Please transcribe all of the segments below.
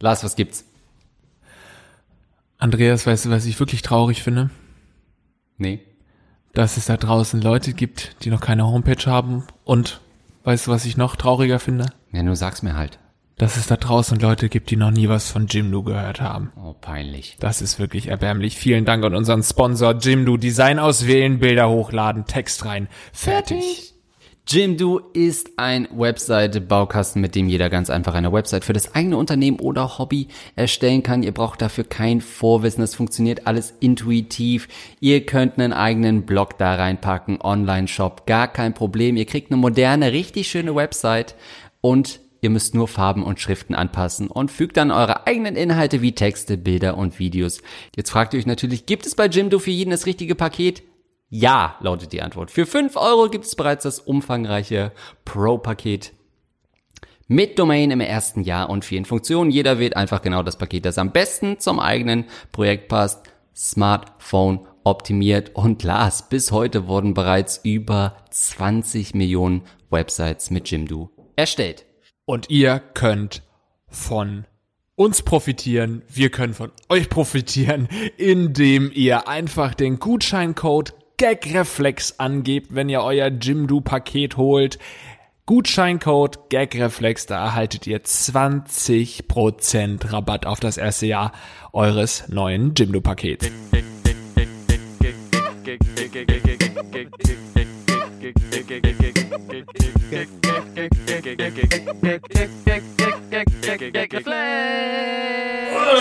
Lars, was gibt's? Andreas, weißt du, was ich wirklich traurig finde? Nee. Dass es da draußen Leute gibt, die noch keine Homepage haben. Und weißt du, was ich noch trauriger finde? Ja, nur sag's mir halt. Dass es da draußen Leute gibt, die noch nie was von Jimdo gehört haben. Oh, peinlich. Das ist wirklich erbärmlich. Vielen Dank an unseren Sponsor Jimdo. Design auswählen, Bilder hochladen, Text rein. Fertig. Jimdo ist ein Webseite-Baukasten, mit dem jeder ganz einfach eine Website für das eigene Unternehmen oder Hobby erstellen kann. Ihr braucht dafür kein Vorwissen, es funktioniert alles intuitiv. Ihr könnt einen eigenen Blog da reinpacken, Online-Shop, gar kein Problem. Ihr kriegt eine moderne, richtig schöne Website und ihr müsst nur Farben und Schriften anpassen und fügt dann eure eigenen Inhalte wie Texte, Bilder und Videos. Jetzt fragt ihr euch natürlich, gibt es bei Jimdo für jeden das richtige Paket? Ja, lautet die Antwort. Für 5 Euro gibt es bereits das umfangreiche Pro-Paket mit Domain im ersten Jahr und vielen Funktionen. Jeder wählt einfach genau das Paket, das am besten zum eigenen Projekt passt. Smartphone optimiert und Lars, bis heute wurden bereits über 20 Millionen Websites mit Jimdo erstellt. Und ihr könnt von uns profitieren, wir können von euch profitieren, indem ihr einfach den Gutscheincode Gagreflex angebt, wenn ihr euer Jimdo-Paket holt. Gutscheincode Gagreflex, da erhaltet ihr 20% Rabatt auf das erste Jahr eures neuen Jimdo-Pakets.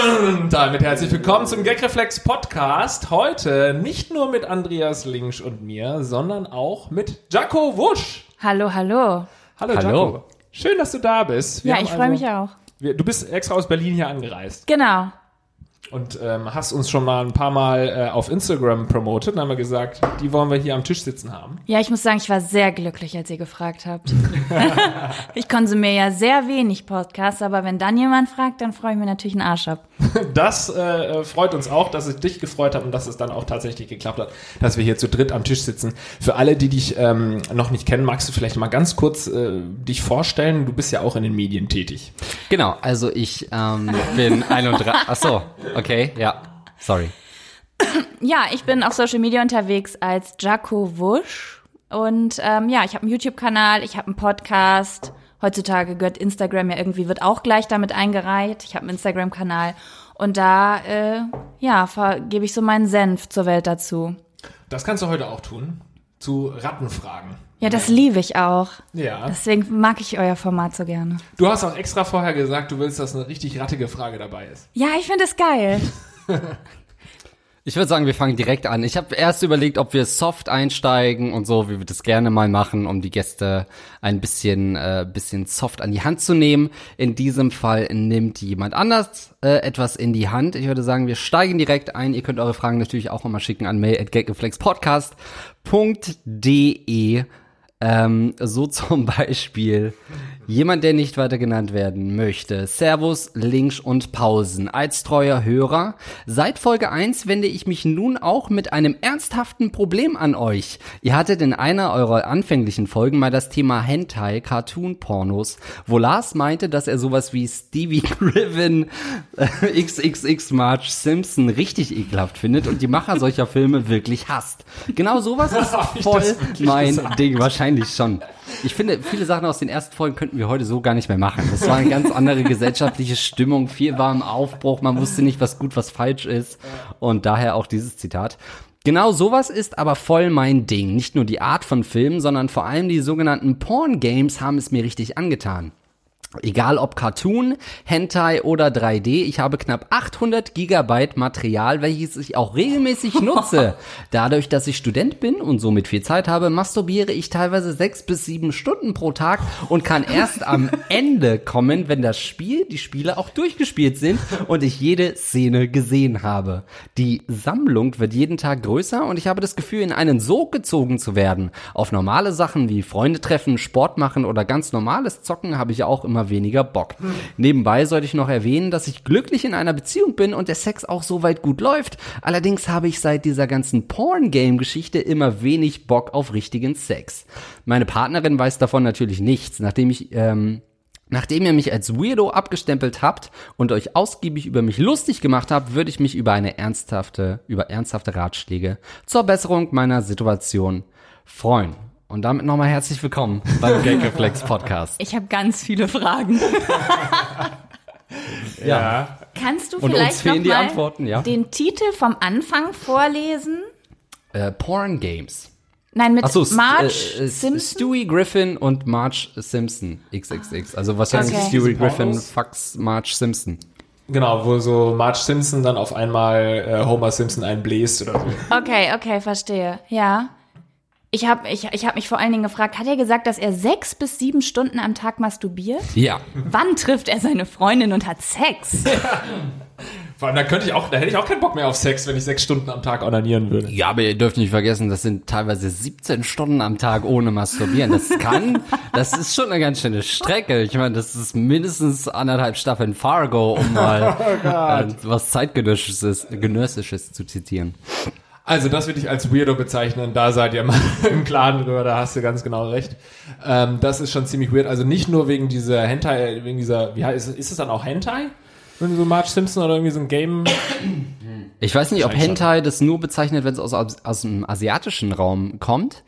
Und damit herzlich willkommen zum Gagreflex Podcast. Heute nicht nur mit Andreas Linksch und mir, sondern auch mit Jaco Wusch. Hallo, hallo. Hallo, Hallo. Jaco. Schön, dass du da bist. Wir ja, ich freue also- mich auch. Wir, du bist extra aus Berlin hier angereist Genau. Und ähm, hast uns schon mal ein paar Mal äh, auf Instagram promotet. Dann haben wir gesagt, die wollen wir hier am Tisch sitzen haben. Ja, ich muss sagen, ich war sehr glücklich, als ihr gefragt habt. ich konsumiere ja sehr wenig Podcasts, aber wenn dann jemand fragt, dann freue ich mich natürlich einen Arsch ab. Das äh, freut uns auch, dass es dich gefreut hat und dass es dann auch tatsächlich geklappt hat, dass wir hier zu dritt am Tisch sitzen. Für alle, die dich ähm, noch nicht kennen, magst du vielleicht mal ganz kurz äh, dich vorstellen. Du bist ja auch in den Medien tätig. Genau, also ich ähm, bin 31. Ach so, okay, ja, sorry. Ja, ich bin auf Social Media unterwegs als Jaco Wusch. Und ähm, ja, ich habe einen YouTube-Kanal, ich habe einen Podcast. Heutzutage gehört Instagram ja irgendwie, wird auch gleich damit eingereiht. Ich habe einen Instagram-Kanal. Und da, äh, ja, gebe ich so meinen Senf zur Welt dazu. Das kannst du heute auch tun. Zu Rattenfragen. Ja, das liebe ich auch. Ja. Deswegen mag ich euer Format so gerne. Du hast auch extra vorher gesagt, du willst, dass eine richtig rattige Frage dabei ist. Ja, ich finde es geil. Ich würde sagen, wir fangen direkt an. Ich habe erst überlegt, ob wir soft einsteigen und so, wie wir das gerne mal machen, um die Gäste ein bisschen, äh, bisschen soft an die Hand zu nehmen. In diesem Fall nimmt jemand anders äh, etwas in die Hand. Ich würde sagen, wir steigen direkt ein. Ihr könnt eure Fragen natürlich auch immer schicken an mail@gagreflexpodcast.de. Ähm, so zum Beispiel jemand, der nicht weiter genannt werden möchte. Servus, Links und Pausen. Als treuer Hörer, seit Folge 1 wende ich mich nun auch mit einem ernsthaften Problem an euch. Ihr hattet in einer eurer anfänglichen Folgen mal das Thema Hentai, Cartoon-Pornos, wo Lars meinte, dass er sowas wie Stevie Griffin, äh, XXX Marge Simpson richtig ekelhaft findet und die Macher solcher Filme wirklich hasst. Genau sowas ist voll mein gesagt? Ding, wahrscheinlich schon. Ich finde, viele Sachen aus den ersten Folgen könnten wir heute so gar nicht mehr machen. Das war eine ganz andere gesellschaftliche Stimmung. Viel war im Aufbruch. Man wusste nicht, was gut, was falsch ist. Und daher auch dieses Zitat. Genau sowas ist aber voll mein Ding. Nicht nur die Art von Filmen, sondern vor allem die sogenannten Porn-Games haben es mir richtig angetan. Egal ob Cartoon, Hentai oder 3D, ich habe knapp 800 Gigabyte Material, welches ich auch regelmäßig nutze. Dadurch, dass ich Student bin und somit viel Zeit habe, masturbiere ich teilweise sechs bis sieben Stunden pro Tag und kann erst am Ende kommen, wenn das Spiel, die Spiele auch durchgespielt sind und ich jede Szene gesehen habe. Die Sammlung wird jeden Tag größer und ich habe das Gefühl, in einen Sog gezogen zu werden. Auf normale Sachen wie Freunde treffen, Sport machen oder ganz normales Zocken habe ich auch immer weniger Bock. Nebenbei sollte ich noch erwähnen, dass ich glücklich in einer Beziehung bin und der Sex auch soweit gut läuft. Allerdings habe ich seit dieser ganzen Porn-Game-Geschichte immer wenig Bock auf richtigen Sex. Meine Partnerin weiß davon natürlich nichts, nachdem ich ähm, Nachdem ihr mich als Weirdo abgestempelt habt und euch ausgiebig über mich lustig gemacht habt, würde ich mich über eine ernsthafte, über ernsthafte Ratschläge zur Besserung meiner Situation freuen. Und damit nochmal herzlich willkommen beim Gag Reflex Podcast. Ich habe ganz viele Fragen. Ja. Kannst du Und vielleicht uns fehlen noch die mal Antworten, ja. den Titel vom Anfang vorlesen? Äh, Porn Games. Nein, mit Achso, Marge äh, äh, Simpson. Stewie Griffin und Marge Simpson. XXX. Also wahrscheinlich Okay. Stewie Griffin fucks Marge Simpson. Genau, wo so Marge Simpson dann auf einmal äh, Homer Simpson einbläst oder so. Okay, okay, verstehe. Ja. Ich habe ich, ich hab mich vor allen Dingen gefragt, hat er gesagt, dass er sechs bis sieben Stunden am Tag masturbiert? Ja. Wann trifft er seine Freundin und hat Sex? Vor allem, da könnte ich auch, da hätte ich auch keinen Bock mehr auf Sex, wenn ich sechs Stunden am Tag onanieren würde. Ja, aber ihr dürft nicht vergessen, das sind teilweise 17 Stunden am Tag ohne Masturbieren. Das kann, das ist schon eine ganz schöne Strecke. Ich meine, das ist mindestens anderthalb Staffeln Fargo, um mal äh, was zeitgenössisches genössisches zu zitieren. Also das würde ich als Weirdo bezeichnen, da seid ihr mal im Klaren drüber, da hast du ganz genau recht. Ähm, das ist schon ziemlich weird, also nicht nur wegen dieser Hentai, wegen dieser, wie heißt es, ist es dann auch Hentai? Wenn so Marge Simpson oder irgendwie so ein Game, Ich weiß nicht, ob Hentai das nur bezeichnet, wenn es aus, aus dem asiatischen Raum kommt.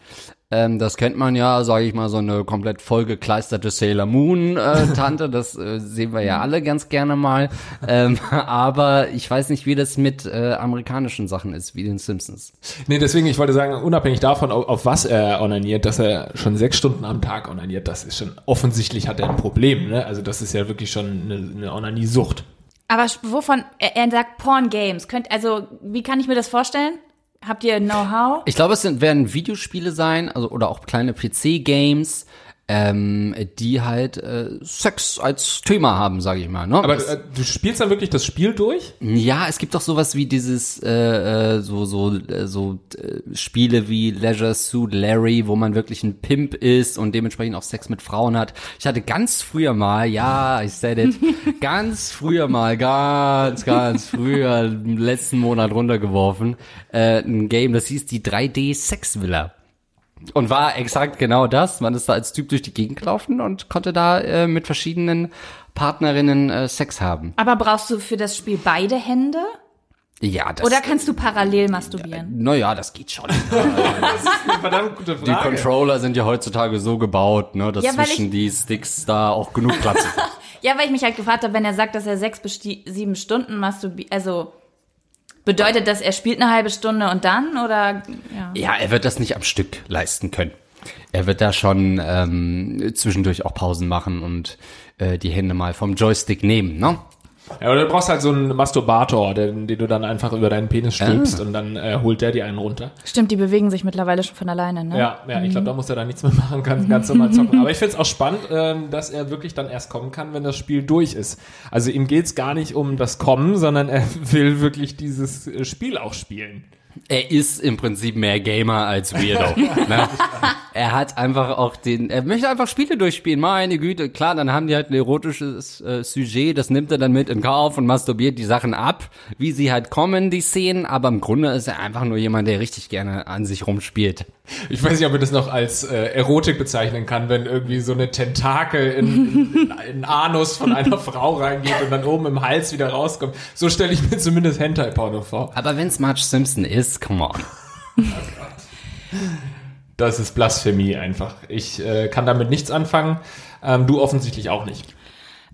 Ähm, das kennt man ja, sage ich mal, so eine komplett vollgekleisterte Sailor Moon äh, Tante. Das äh, sehen wir ja alle ganz gerne mal. Ähm, aber ich weiß nicht, wie das mit äh, amerikanischen Sachen ist, wie den Simpsons. Nee, deswegen, ich wollte sagen, unabhängig davon, auf, auf was er onaniert, dass er schon sechs Stunden am Tag onaniert, das ist schon, offensichtlich hat er ein Problem, ne? Also das ist ja wirklich schon eine, eine Onaniesucht. Aber wovon, er, er sagt Porn Games. Könnt, also, wie kann ich mir das vorstellen? Habt ihr Know-how? Ich glaube, es sind, werden Videospiele sein, also oder auch kleine PC-Games, ähm, die halt äh, Sex als Thema haben, sage ich mal. Ne? Aber äh, du spielst dann wirklich das Spiel durch? Ja, es gibt doch sowas wie dieses äh, äh, so so äh, so äh, Spiele wie Leisure Suit Larry, wo man wirklich ein Pimp ist und dementsprechend auch Sex mit Frauen hat. Ich hatte ganz früher mal, ja, ich said it, ganz früher mal, ganz ganz früher im letzten Monat runtergeworfen, äh, ein Game, das hieß die 3D Sex Villa. Und war exakt genau das. Man ist da als Typ durch die Gegend gelaufen und konnte da äh, mit verschiedenen Partnerinnen äh, Sex haben. Aber brauchst du für das Spiel beide Hände? Ja, das Oder kannst du parallel masturbieren? Naja, das geht schon. Verdammt gute Die Controller sind ja heutzutage so gebaut, ne, dass Ja, zwischen ich- die Sticks da auch genug Platz ist. Ja, weil ich mich halt gefragt habe, wenn er sagt, dass er sechs bis sieben Stunden masturbiert, also bedeutet das, er spielt eine halbe Stunde und dann oder ja. ja, er wird das nicht am Stück leisten können. Er wird da schon ähm, zwischendurch auch Pausen machen und äh, die Hände mal vom Joystick nehmen, ne? Ja, oder du brauchst halt so einen Masturbator, den, den du dann einfach über deinen Penis stülpst und dann äh, holt der dir einen runter. Stimmt, die bewegen sich mittlerweile schon von alleine, ne? Ja, ja, ich glaube, da muss er dann nichts mehr machen, kann ganz normal zocken. Aber ich finde es auch spannend, ähm, dass er wirklich dann erst kommen kann, wenn das Spiel durch ist. Also ihm geht's gar nicht um das Kommen, sondern er will wirklich dieses äh, Spiel auch spielen. Er ist im Prinzip mehr Gamer als Weirdo. ne? Er hat einfach auch den, er möchte einfach Spiele durchspielen. Meine Güte, klar, dann haben die halt ein erotisches äh, Sujet, das nimmt er dann mit in Kauf und masturbiert die Sachen ab, wie sie halt kommen, die Szenen. Aber im Grunde ist er einfach nur jemand, der richtig gerne an sich rumspielt. Ich weiß nicht, ob man das noch als äh, Erotik bezeichnen kann, wenn irgendwie so eine Tentakel in, in, in einen Anus von einer Frau reingeht und dann oben im Hals wieder rauskommt. So stelle ich mir zumindest Hentai-Porno vor. Aber wenn's Marge Simpson ist, come on. Das ist Blasphemie einfach. Ich äh, kann damit nichts anfangen. Ähm, du offensichtlich auch nicht.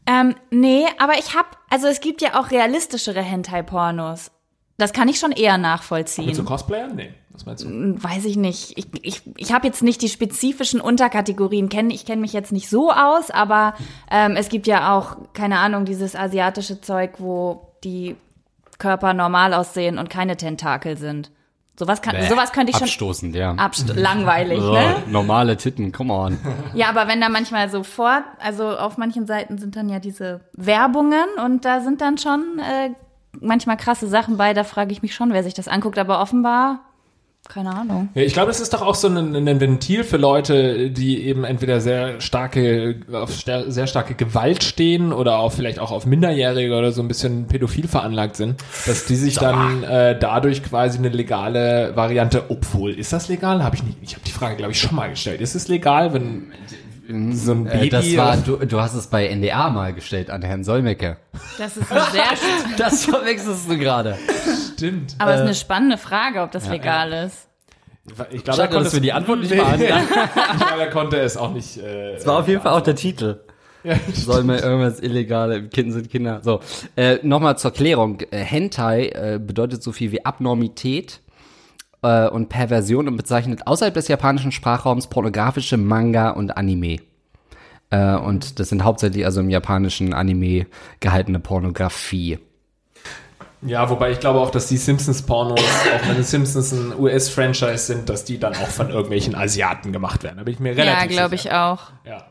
Ähm, nee, aber ich hab, also es gibt ja auch realistischere Hentai-Pornos. Das kann ich schon eher nachvollziehen. Mit so Cosplayern? Nee. Was meinst du? Weiß ich nicht. Ich, ich, ich habe jetzt nicht die spezifischen Unterkategorien. Kenn, ich kenne mich jetzt nicht so aus, aber ähm, es gibt ja auch, keine Ahnung, dieses asiatische Zeug, wo die Körper normal aussehen und keine Tentakel sind. Sowas, kann, Bäh, sowas könnte ich schon Abstoßend, ja. abst langweilig, So, ne? normale Titten, come on. Ja, aber wenn da manchmal sofort, also auf manchen Seiten sind dann ja diese Werbungen und da sind dann schon äh, manchmal krasse Sachen bei, da frage ich mich schon, wer sich das anguckt, aber offenbar, keine Ahnung. Ja, ich glaube, es ist doch auch so ein, ein Ventil für Leute, die eben entweder sehr starke, auf sehr starke Gewalt stehen oder auch vielleicht auch auf Minderjährige oder so ein bisschen pädophil veranlagt sind, dass die sich dann äh, dadurch quasi eine legale Variante, obwohl, ist das legal? Habe ich nicht, ich habe die Frage, glaube ich, schon mal gestellt. Ist es legal, wenn, so ein Äh, Baby. das war, du, du hast es bei NDA mal gestellt an Herrn Solmecke. Das ist sehr, Das verwechselst du gerade. Stimmt. aber es ist eine spannende Frage, ob das legal ist. Ich glaube, Schade, dass wir die Antwort nicht beantworten. ich glaube, er konnte es auch nicht. Äh, Das war auf jeden Fall auch der Titel. Soll mir irgendwas Illegale, Kinder sind Kinder. So, äh, nochmal zur Klärung. Äh, Hentai äh, bedeutet so viel wie Abnormität äh, und Perversion und bezeichnet außerhalb des japanischen Sprachraums pornografische Manga und Anime. Äh, und das sind hauptsächlich also im japanischen Anime gehaltene Pornografie. Ja, wobei ich glaube auch, dass die Simpsons-Pornos, auch wenn die Simpsons ein US-Franchise sind, dass die dann auch von irgendwelchen Asiaten gemacht werden. Da bin ich mir relativ Ja, glaube ich sicher. auch. Ja.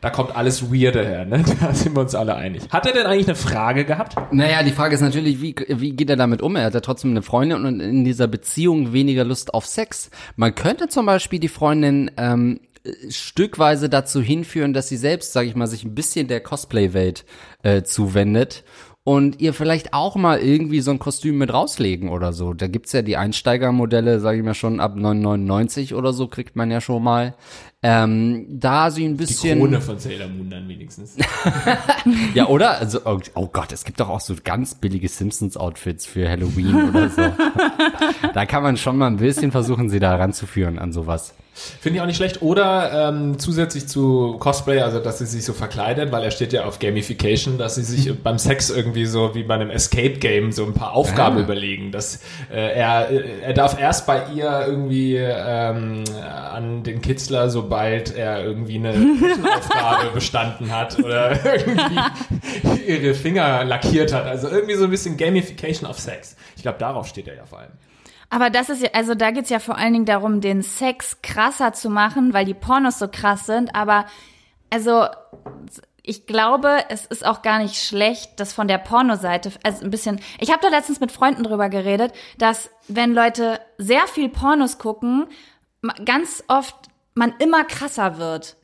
Da kommt alles Weirde her, ne? Da sind wir uns alle einig. Hat er denn eigentlich eine Frage gehabt? Naja, die Frage ist natürlich, wie, wie geht er damit um? Er hat ja trotzdem eine Freundin und in dieser Beziehung weniger Lust auf Sex. Man könnte zum Beispiel die Freundin ähm, stückweise dazu hinführen, dass sie selbst, sage ich mal, sich ein bisschen der Cosplay-Welt äh, zuwendet und ihr vielleicht auch mal irgendwie so ein Kostüm mit rauslegen oder so. Da gibt's ja die Einsteigermodelle, sage ich mal schon, ab 9,99 oder so kriegt man ja schon mal. Ähm, da sie ein Die bisschen... Krone von Sailor Moon dann wenigstens. Ja, oder? Also, oh, oh Gott, es gibt doch auch so ganz billige Simpsons-Outfits für Halloween oder so. da kann man schon mal ein bisschen versuchen, sie da ranzuführen an sowas. Finde ich auch nicht schlecht. Oder ähm, zusätzlich zu Cosplay, also dass sie sich so verkleidet, weil er steht ja auf Gamification, dass sie sich beim Sex irgendwie so wie bei einem Escape Game so ein paar Aufgaben Ah. überlegen. Dass äh, er, äh, er darf erst bei ihr irgendwie ähm, an den Kitzler, sobald er irgendwie eine Aufgabe bestanden hat oder irgendwie ihre Finger lackiert hat. Also irgendwie so ein bisschen Gamification of Sex. Ich glaube, darauf steht er ja vor allem. Aber das ist ja, also da geht's ja vor allen Dingen darum, den Sex krasser zu machen, weil die Pornos so krass sind. Aber also ich glaube, es ist auch gar nicht schlecht, das von der Pornoseite, also ein bisschen. Ich habe da letztens mit Freunden drüber geredet, dass wenn Leute sehr viel Pornos gucken, ganz oft man immer krasser wird.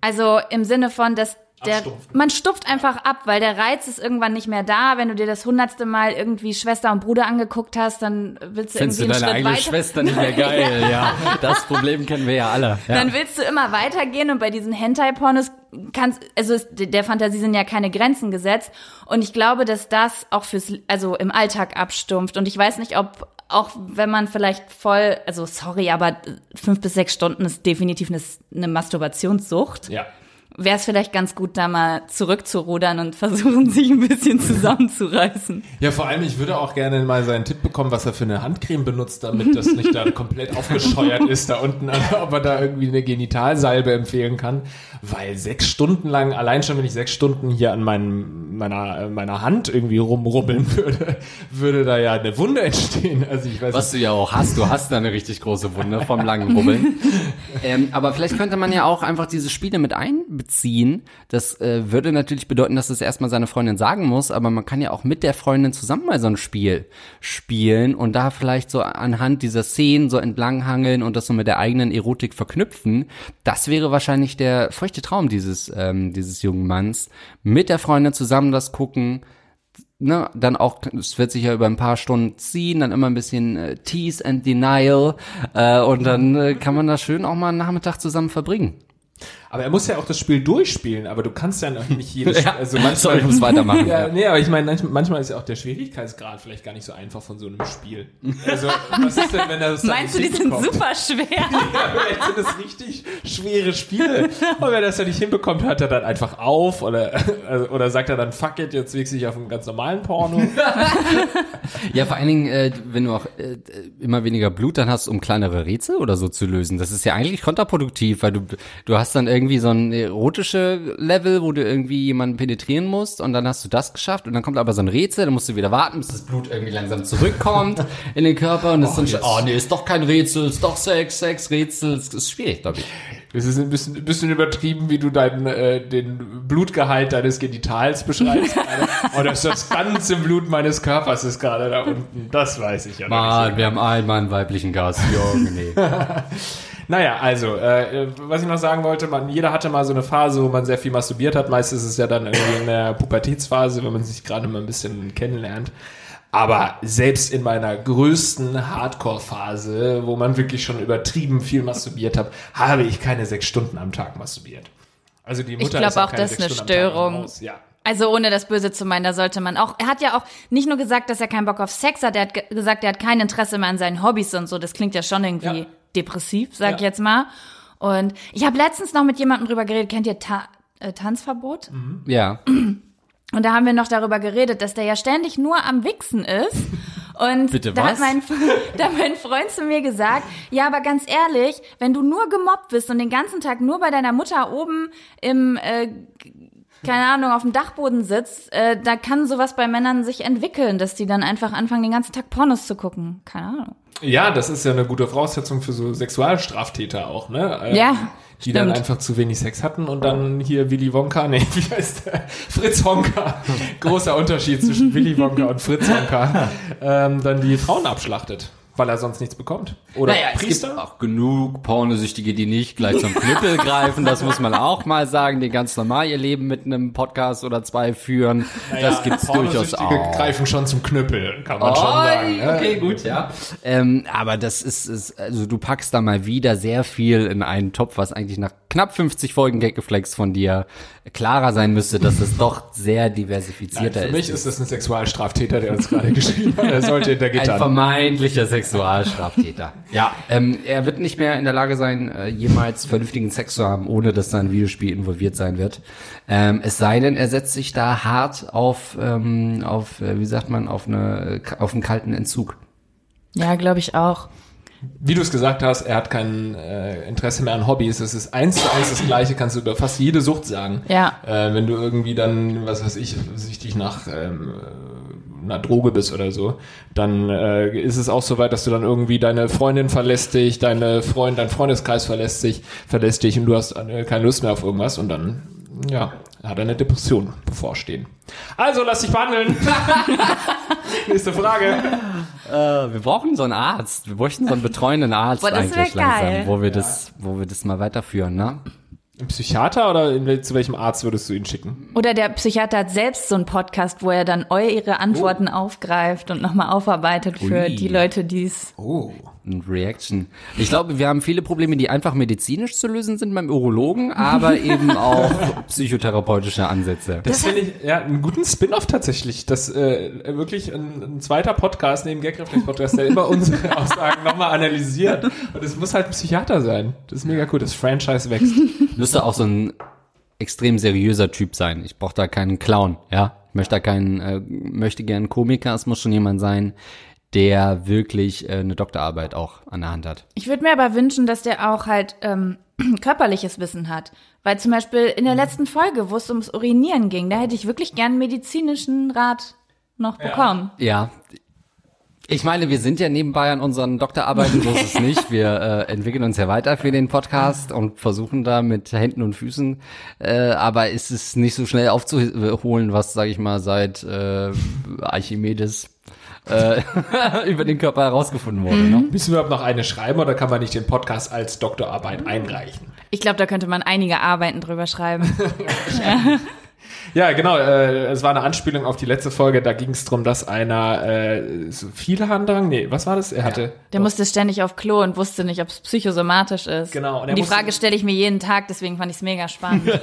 Also im Sinne von, dass der, man stumpft einfach ab, weil der Reiz ist irgendwann nicht mehr da. Wenn du dir das hundertste Mal irgendwie Schwester und Bruder angeguckt hast, dann willst du Findest du irgendwie deine einen Schritt eigene weiter. Schwester nicht mehr geil? ja. das Problem kennen wir ja alle. Ja. Dann willst du immer weitergehen und bei diesen Hentai-Pornos kannst, also ist, der Fantasie sind ja keine Grenzen gesetzt. Und ich glaube, dass das auch fürs, also im Alltag abstumpft. Und ich weiß nicht, ob auch wenn man vielleicht voll, also sorry, aber fünf bis sechs Stunden ist definitiv eine, eine Masturbationssucht. Ja. Wäre es vielleicht ganz gut, da mal zurückzurudern und versuchen, sich ein bisschen zusammenzureißen. Ja, vor allem, ich würde auch gerne mal seinen Tipp bekommen, was er für eine Handcreme benutzt, damit das nicht da komplett aufgescheuert ist da unten, also ob er da irgendwie eine Genitalsalbe empfehlen kann, weil sechs Stunden lang, allein schon wenn ich sechs Stunden hier an meinem, meiner, meiner Hand irgendwie rumrubbeln würde, würde da ja eine Wunde entstehen. Also ich weiß Was du ja auch hast, du hast da eine richtig große Wunde vom langen Rubbeln. ähm, aber vielleicht könnte man ja auch einfach diese Spiele mit einbeziehen. Das äh, würde natürlich bedeuten, dass es erstmal seine Freundin sagen muss, aber man kann ja auch mit der Freundin zusammen mal so ein Spiel spielen und da vielleicht so anhand dieser Szenen so entlanghangeln und das so mit der eigenen Erotik verknüpfen. Das wäre wahrscheinlich der feuchte Traum dieses, ähm, dieses jungen Manns. Mit der Freundin zusammen das gucken, ne, dann auch, es wird sich ja über ein paar Stunden ziehen, dann immer ein bisschen äh, Tease and Denial äh, und dann äh, kann man das schön auch mal einen Nachmittag zusammen verbringen. Aber er muss ja auch das Spiel durchspielen, aber du kannst ja noch nicht jedes Ja, also manchmal, sorry, ich muss weitermachen. Ja, nee, aber ich meine, manchmal- ist ja auch der Schwierigkeitsgrad vielleicht gar nicht so einfach von so einem Spiel. Also, was ist denn, wenn er das Meinst du, die sind super schwer? Ja, vielleicht sind das richtig schwere Spiele. Und wenn er das ja nicht hinbekommt, hört er dann einfach auf oder, oder sagt er dann, fuck it, jetzt wechsle ich auf einen ganz normalen Porno. Ja, vor allen Dingen, äh, wenn du auch äh, immer weniger Blut dann hast, um kleinere Rätsel oder so zu lösen. Das ist ja eigentlich kontraproduktiv, weil du du hast dann irgendwie so ein erotische Level, wo du irgendwie jemanden penetrieren musst und dann hast du das geschafft und dann kommt aber so ein Rätsel, dann musst du wieder warten, bis das Blut irgendwie langsam zurückkommt in den Körper und es ist dann oh nee, ist doch kein Rätsel, ist doch Sex, Sex, Rätsel, es ist schwierig, glaube ich. Das ist ein bisschen, ein bisschen übertrieben, wie du deinen, äh, den Blutgehalt deines Genitals beschreibst. Oder ist das ganze Blut meines Körpers ist gerade da unten. Das weiß ich ja nicht. Mann, wir haben einmal einen weiblichen Gast, Junge, nee. Naja, also, äh, was ich noch sagen wollte, man, jeder hatte mal so eine Phase, wo man sehr viel masturbiert hat. Meistens ist es ja dann irgendwie in der Pubertätsphase, wenn man sich gerade mal ein bisschen kennenlernt. Aber selbst in meiner größten Hardcore-Phase, wo man wirklich schon übertrieben viel masturbiert hat, habe ich keine sechs Stunden am Tag masturbiert. Also die Mutter glaub ist auch das ist sechs eine Störung. Ja. Also ohne das Böse zu meinen, da sollte man auch. Er hat ja auch nicht nur gesagt, dass er keinen Bock auf Sex hat, er hat ge gesagt, er hat kein Interesse mehr an seinen Hobbys und so. Das klingt ja schon irgendwie Ja. Depressiv, sag ich Ja. jetzt mal. Und ich habe letztens noch mit jemandem drüber geredet. Kennt ihr Ta äh, Tanzverbot? Ja. Und da haben wir noch darüber geredet, dass der ja ständig nur am Wichsen ist. Und Bitte da was? hat mein, da hat mein Freund zu mir gesagt, ja, aber ganz ehrlich, wenn du nur gemobbt bist und den ganzen Tag nur bei deiner Mutter oben im, äh, keine Ahnung, auf dem Dachboden sitzt, äh, da kann sowas bei Männern sich entwickeln, dass die dann einfach anfangen, den ganzen Tag Pornos zu gucken. Keine Ahnung. Ja, das ist ja eine gute Voraussetzung für so Sexualstraftäter auch, ne? Ähm, Ja, Die dann stimmt. einfach zu wenig Sex hatten und dann hier Willy Wonka, nee, wie heißt der? Fritz Honka. Großer Unterschied zwischen Willy Wonka und Fritz Honka. Ähm, dann die Frauen abschlachtet, weil er sonst nichts bekommt. Oder Naja, es gibt Priester. auch genug Pornosüchtige, die nicht gleich zum Knüppel greifen. Das muss man auch mal sagen, die ganz normal ihr Leben mit einem Podcast oder zwei führen. das gibt's durchaus Pornosüchtige auch. greifen schon zum Knüppel, kann man schon Oh, sagen. ne? okay, gut, ja. Ähm, aber das ist, ist, also du packst da mal wieder sehr viel in einen Topf, was eigentlich nach knapp 50 Folgen Gaggeflex von dir klarer sein müsste, dass es doch sehr Nein, diversifizierter für mich ist. ist das ein Sexualstraftäter, der uns gerade geschrieben hat. Er sollte hinter Ein Gittern. vermeintlicher Sexualstraftäter. Ja, ähm, er wird nicht mehr in der Lage sein, äh, jemals vernünftigen Sex zu haben, ohne dass da ein Videospiel involviert sein wird. Ähm, es sei denn, er setzt sich da hart auf, ähm, auf äh, wie sagt man, auf, eine, auf einen kalten Entzug. Ja, glaube ich auch. Wie du es gesagt hast, er hat kein äh, Interesse mehr an Hobbys. Es ist eins zu eins das Gleiche, kannst du über fast jede Sucht sagen. Ja. Äh, wenn du irgendwie dann, was weiß ich, süchtig nach ähm, einer Droge bist oder so, dann äh, ist es auch so weit, dass du dann irgendwie deine Freundin verlässt dich, deine Freund, dein Freundeskreis verlässt dich, verlässt dich und du hast äh, keine Lust mehr auf irgendwas und dann, ja, hat er eine Depression bevorstehen. Also, lass dich behandeln. Nächste Frage. Äh, wir brauchen so einen Arzt. Wir bräuchten so einen betreuenden Arzt Boah, eigentlich langsam, geil. wo wir das, wo wir das mal weiterführen, ne? Ein Psychiater oder in, zu welchem Arzt würdest du ihn schicken? Oder der Psychiater hat selbst so einen Podcast, wo er dann eure Antworten aufgreift und nochmal aufarbeitet für Ui. die Leute, die es. Oh. Ein Reaction. Ich glaube, wir haben viele Probleme, die einfach medizinisch zu lösen sind beim Urologen, aber eben auch psychotherapeutische Ansätze. Das finde ich ja einen guten Spin-off tatsächlich. Das äh, wirklich ein, ein zweiter Podcast neben Gagreflex-Podcast, der immer unsere Aussagen nochmal analysiert. Und es muss halt ein Psychiater sein. Das ist mega cool. Das Franchise wächst. Müsste auch so ein extrem seriöser Typ sein. Ich brauche da keinen Clown, ja. Ich möchte da keinen, äh, möchte gern Komiker. Es muss schon jemand sein, der wirklich äh, eine Doktorarbeit auch an der Hand hat. Ich würde mir aber wünschen, dass der auch halt ähm, körperliches Wissen hat. Weil zum Beispiel in der letzten Folge, wo es ums Urinieren ging, da hätte ich wirklich gern medizinischen Rat noch bekommen. Ja. Ich meine, wir sind ja nebenbei an unseren Doktorarbeiten, so ist es nicht. Wir äh, entwickeln uns ja weiter für den Podcast und versuchen da mit Händen und Füßen, äh, aber ist es nicht so schnell aufzuholen, was, sage ich mal, seit äh, Archimedes äh, über den Körper herausgefunden wurde. Ne? Müssen wir überhaupt noch eine schreiben oder kann man nicht den Podcast als Doktorarbeit einreichen? Ich glaube, da könnte man einige Arbeiten drüber schreiben. Ja, genau. Äh, es war eine Anspielung auf die letzte Folge. Da ging es darum, dass einer äh, so viel Harndrang, nee, was war das? Er hatte Der musste ständig auf Klo und wusste nicht, ob es psychosomatisch ist. Genau, und Und die Frage stelle ich mir jeden Tag, deswegen fand ich es mega spannend.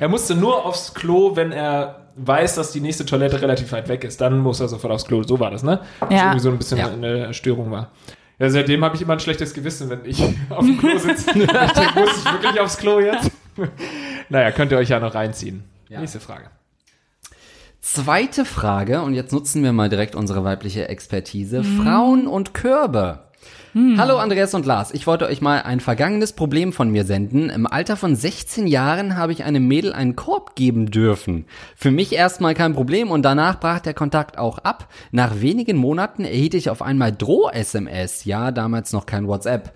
Er musste nur aufs Klo, wenn er weiß, dass die nächste Toilette relativ weit weg ist. Dann muss er sofort aufs Klo. So war das, ne? Was Ja. irgendwie so ein bisschen Ja. eine Störung war. Ja, seitdem habe ich immer ein schlechtes Gewissen, wenn ich auf dem Klo sitze. ich denke, muss ich wirklich aufs Klo jetzt? naja, könnt ihr euch ja noch reinziehen. Nächste Frage. Zweite Frage, und jetzt nutzen wir mal direkt unsere weibliche Expertise. Frauen und Körbe. Hallo Andreas und Lars, ich wollte euch mal ein vergangenes Problem von mir senden. Im Alter von 16 Jahren habe ich einem Mädel einen Korb geben dürfen. Für mich erstmal kein Problem und danach brach der Kontakt auch ab. Nach wenigen Monaten erhielt ich auf einmal Droh-SMS, ja, damals noch kein WhatsApp.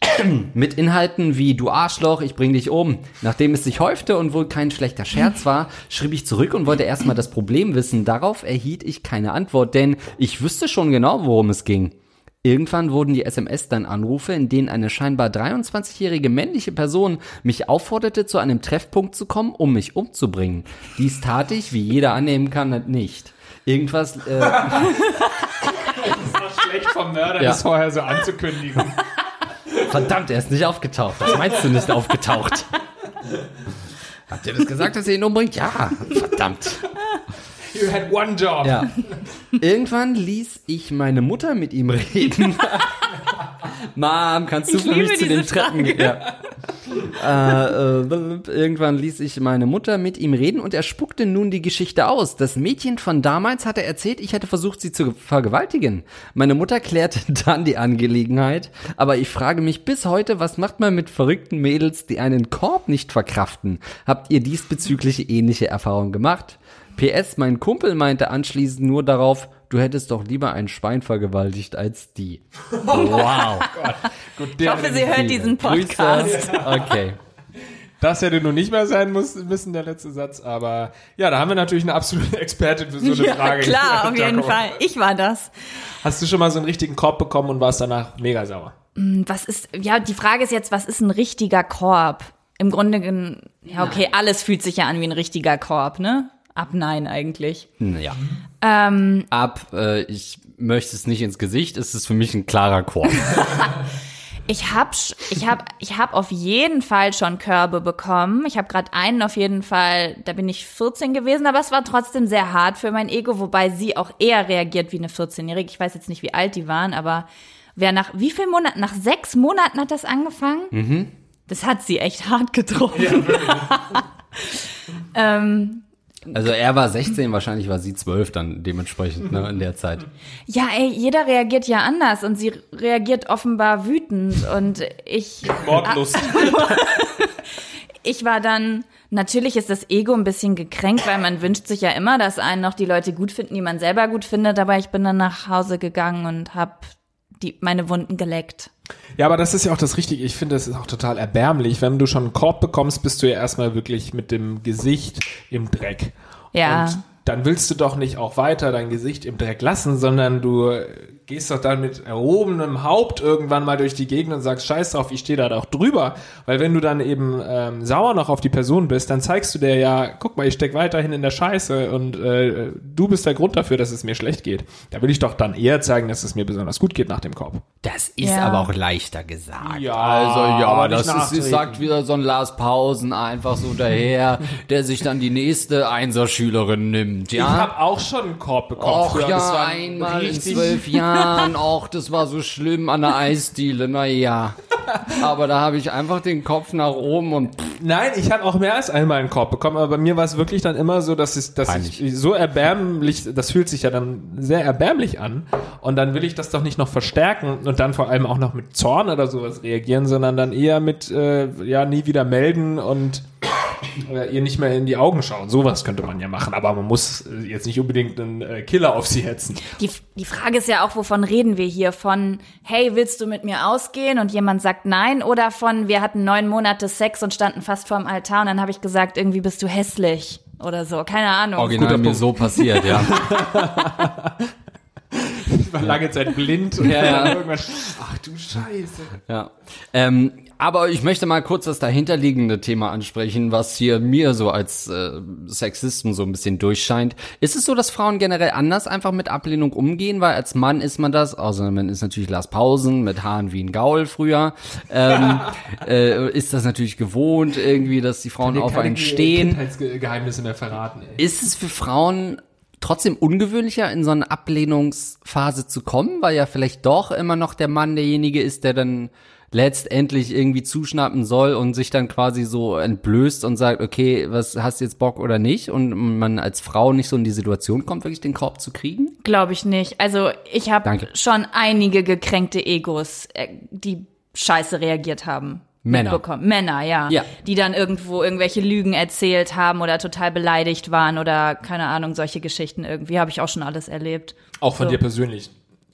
Mit Inhalten wie du Arschloch, ich bring dich um. Nachdem es sich häufte und wohl kein schlechter Scherz war, schrieb ich zurück und wollte erstmal das Problem wissen. Darauf erhielt ich keine Antwort, denn ich wüsste schon genau, worum es ging. Irgendwann wurden die SMS dann Anrufe, in denen eine scheinbar 23-jährige männliche Person mich aufforderte, zu einem Treffpunkt zu kommen, um mich umzubringen. Dies tat ich, wie jeder annehmen kann, nicht. Irgendwas, äh, Schlecht vom Mörder, Ja. das vorher so anzukündigen. verdammt, er ist nicht aufgetaucht. Was meinst du nicht aufgetaucht? Habt ihr das gesagt, dass ihr ihn umbringt? Ja, verdammt. You had one job. Ja. Irgendwann ließ ich meine Mutter mit ihm reden. Mom, kannst du Ich für mich zu den Treppen gehen? Ja. Äh, äh, irgendwann ließ ich meine Mutter mit ihm reden und er spuckte nun die Geschichte aus. Das Mädchen von damals hatte erzählt, ich hätte versucht, sie zu vergewaltigen. Meine Mutter klärte dann die Angelegenheit, aber ich frage mich bis heute, was macht man mit verrückten Mädels, die einen Korb nicht verkraften? Habt ihr diesbezüglich ähnliche Erfahrungen gemacht? PS, mein Kumpel meinte anschließend nur darauf, du hättest doch lieber ein Schwein vergewaltigt als die. Wow. Gut, Ich hoffe, sie hört diesen Podcast. Okay. Das hätte nun nicht mehr sein müssen, der letzte Satz. Aber ja, da haben wir natürlich eine absolute Expertin für so eine Ja, Frage. klar, auf jeden. Fall. Ich war das. Hast du schon mal so einen richtigen Korb bekommen und warst danach mega sauer? Was ist, ja, die Frage ist jetzt, was ist ein richtiger Korb? Im Grunde, gen- ja, okay, alles fühlt sich ja an wie ein richtiger Korb, ne? Ab nein eigentlich. Ja. Ähm, Ab, äh, ich möchte es nicht ins Gesicht, ist es für mich ein klarer Korb. Ich hab, sch- ich hab, ich hab auf jeden Fall schon Körbe bekommen. Ich habe gerade einen auf jeden Fall, da bin ich 14 gewesen, aber es war trotzdem sehr hart für mein Ego, wobei sie auch eher reagiert wie eine 14-Jährige. Ich weiß jetzt nicht, wie alt die waren, aber wer nach wie viel Monaten, nach sechs Monaten hat das angefangen? Mhm. Das hat sie echt hart getroffen. ähm, Also er war 16, wahrscheinlich war sie 12 dann dementsprechend, ne, in der Zeit. ja, ey, jeder reagiert ja anders und sie reagiert offenbar wütend und ich Mordlust. ich war dann, natürlich ist das Ego ein bisschen gekränkt, weil man wünscht sich ja immer, dass einen noch die Leute gut finden, die man selber gut findet, aber ich bin dann nach Hause gegangen und habe die, meine Wunden geleckt. Ja, aber das ist ja auch das Richtige. Ich finde, das ist auch total erbärmlich. Wenn du schon einen Korb bekommst, bist du ja erstmal wirklich mit dem Gesicht im Dreck. Ja. Und dann willst du doch nicht auch weiter dein Gesicht im Dreck lassen, sondern du gehst doch dann mit erhobenem Haupt irgendwann mal durch die Gegend und sagst, scheiß drauf, ich stehe da doch drüber. Weil wenn du dann eben ähm, sauer noch auf die Person bist, dann zeigst du dir ja, guck mal, ich steck weiterhin in der Scheiße und äh, du bist der Grund dafür, dass es mir schlecht geht. Da will ich doch dann eher zeigen, dass es mir besonders gut geht nach dem Korb. Das ist Ja. aber auch leichter gesagt. Ja, also ja, aber das ist, das sagt wieder so ein Lars Pausen einfach so daher, der sich dann die nächste Einserschülerin nimmt, Ich ja. habe auch schon einen Korb bekommen. Och ja, einmal in richtig- zwölf Jahren. Och, das war so schlimm an der Eisdiele. Na ja. Aber da habe ich einfach den Kopf nach oben und pff, Nein, ich habe auch mehr als einmal einen Korb bekommen, aber bei mir war es wirklich dann immer so, dass es, dass ich so erbärmlich, das fühlt sich ja dann sehr erbärmlich an und dann will ich das doch nicht noch verstärken und dann vor allem auch noch mit Zorn oder sowas reagieren, sondern dann eher mit, äh, ja, nie wieder melden und äh, ihr nicht mehr in die Augen schauen. Sowas könnte man ja machen, aber man muss jetzt nicht unbedingt einen äh, Killer auf sie hetzen. Die, die Frage ist ja auch, wovon reden wir hier? Von, hey, willst du mit mir ausgehen? Und jemand sagt nein. Oder von, wir hatten neun Monate Sex und standen fast vorm Altar und dann habe ich gesagt, irgendwie bist du hässlich oder so. Keine Ahnung. original Guter mir Punkt. so passiert, ja. Ich war lange Zeit blind und Ja, ja. irgendwann, ach du Scheiße. Ja. Ähm, aber ich möchte mal kurz das dahinterliegende Thema ansprechen, was hier mir so als äh, Sexisten so ein bisschen durchscheint. Ist es so, dass Frauen generell anders einfach mit Ablehnung umgehen? Weil als Mann ist man das, außer man ist natürlich Lars Pausen mit Haaren wie ein Gaul früher, ähm, äh, ist das natürlich gewohnt irgendwie, dass die Frauen auf einen stehen. Kindheitsgeheimnisse mehr verraten, ey. Ist es für Frauen trotzdem ungewöhnlicher, in so eine Ablehnungsphase zu kommen, weil ja vielleicht doch immer noch der Mann derjenige ist, der dann letztendlich irgendwie zuschnappen soll und sich dann quasi so entblößt und sagt, okay, was hast du jetzt Bock oder nicht? Und man als Frau nicht so in die Situation kommt, wirklich den Korb zu kriegen? Glaube ich nicht. Also ich habe schon einige gekränkte Egos, äh, die scheiße reagiert haben. Männer. mitbekommen. Männer, ja. Ja. Die dann irgendwo irgendwelche Lügen erzählt haben oder total beleidigt waren oder keine Ahnung, solche Geschichten irgendwie. Habe ich auch schon alles erlebt. Auch von So. dir persönlich.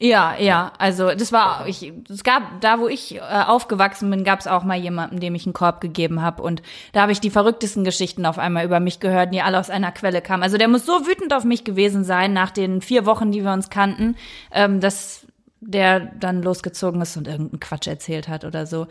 Ja, ja, also das war, ich, es gab, da wo ich äh, aufgewachsen bin, gab es auch mal jemanden, dem ich einen Korb gegeben habe und da habe ich die verrücktesten Geschichten auf einmal über mich gehört, die alle aus einer Quelle kamen. Also der muss so wütend auf mich gewesen sein nach den vier Wochen, die wir uns kannten, ähm, dass der dann losgezogen ist und irgendeinen Quatsch erzählt hat oder so.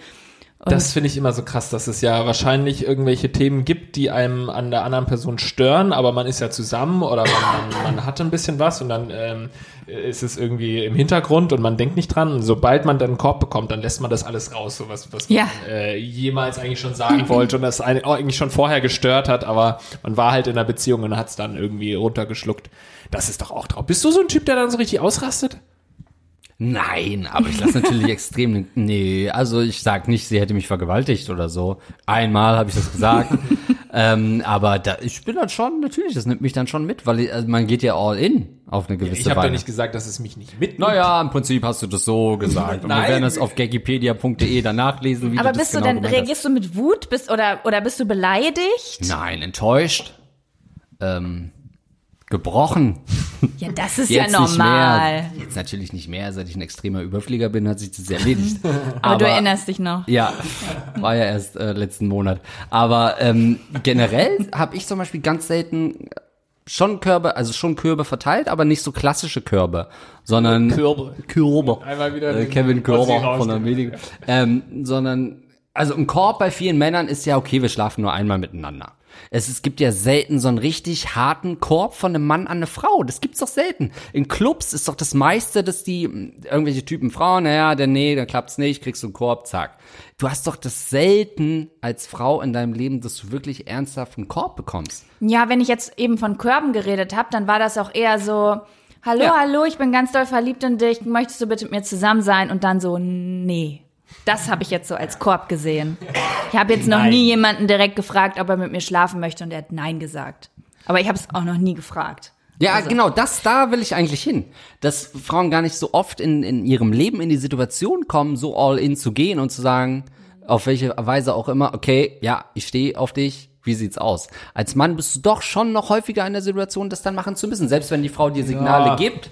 Das finde ich immer so krass, dass es ja wahrscheinlich irgendwelche Themen gibt, die einem an der anderen Person stören, aber man ist ja zusammen oder man, man, man hat ein bisschen was und dann ähm, ist es irgendwie im Hintergrund und man denkt nicht dran. Und sobald man dann einen Korb bekommt, dann lässt man das alles raus, so was, was Ja. man äh, jemals eigentlich schon sagen wollte und das einen eigentlich schon vorher gestört hat, aber man war halt in einer Beziehung und hat es dann irgendwie runtergeschluckt. Das ist doch auch drauf. Bist du so ein Typ, der dann so richtig ausrastet? Nein, aber ich lasse natürlich extrem. Nee, also ich sag nicht, sie hätte mich vergewaltigt oder so. Einmal habe ich das gesagt. ähm, aber da, ich bin dann schon, natürlich, das nimmt mich dann schon mit, weil ich, also man geht ja all in auf eine gewisse Ich habe Weise. doch nicht gesagt, dass es mich nicht mitnimmt. naja, im Prinzip hast du das so gesagt. Und wir werden es auf gaggipedia.de dann nachlesen, wie Aber du das bist du genau denn, reagierst du mit Wut bist, oder, oder bist du beleidigt? Nein, enttäuscht. Ähm, gebrochen. Ja, das ist Jetzt ja normal. mehr. Jetzt natürlich nicht mehr, seit ich ein extremer Überflieger bin, hat sich das erledigt. Aber, du erinnerst dich noch. Ja, war ja erst äh, letzten Monat. Aber ähm, generell habe ich zum Beispiel ganz selten schon Körbe, also schon Körbe verteilt, aber nicht so klassische Körbe, sondern Körbe. Körbe. Einmal wieder äh, Kevin Ossi Körber von der Medien. Ähm, sondern also ein Korb bei vielen Männern ist ja okay, wir schlafen nur einmal miteinander. Es, es gibt ja selten so einen richtig harten Korb von einem Mann an eine Frau. Das gibt's doch selten. In Clubs ist doch das meiste, dass die mh, irgendwelche Typen Frauen, naja, der nee, dann klappt's nicht, kriegst du einen Korb, zack. Du hast doch das selten als Frau in deinem Leben, dass du wirklich ernsthaft einen Korb bekommst. Ja, wenn ich jetzt eben von Körben geredet habe, dann war das auch eher so, hallo, Ja. hallo, ich bin ganz doll verliebt in dich, möchtest du bitte mit mir zusammen sein? Und dann so, nee. Das habe ich jetzt so als Korb gesehen. Ich habe jetzt noch Nein. nie jemanden direkt gefragt, ob er mit mir schlafen möchte und er hat nein gesagt. Aber ich habe es auch noch nie gefragt. Ja, Also- genau, das, da will ich eigentlich hin. Dass Frauen gar nicht so oft in, in ihrem Leben in die Situation kommen, so all in zu gehen und zu sagen, auf welche Weise auch immer, okay, ja, ich stehe auf dich, wie sieht's aus? Als Mann bist du doch schon noch häufiger in der Situation, das dann machen zu müssen. Selbst wenn die Frau dir Signale Ja. gibt,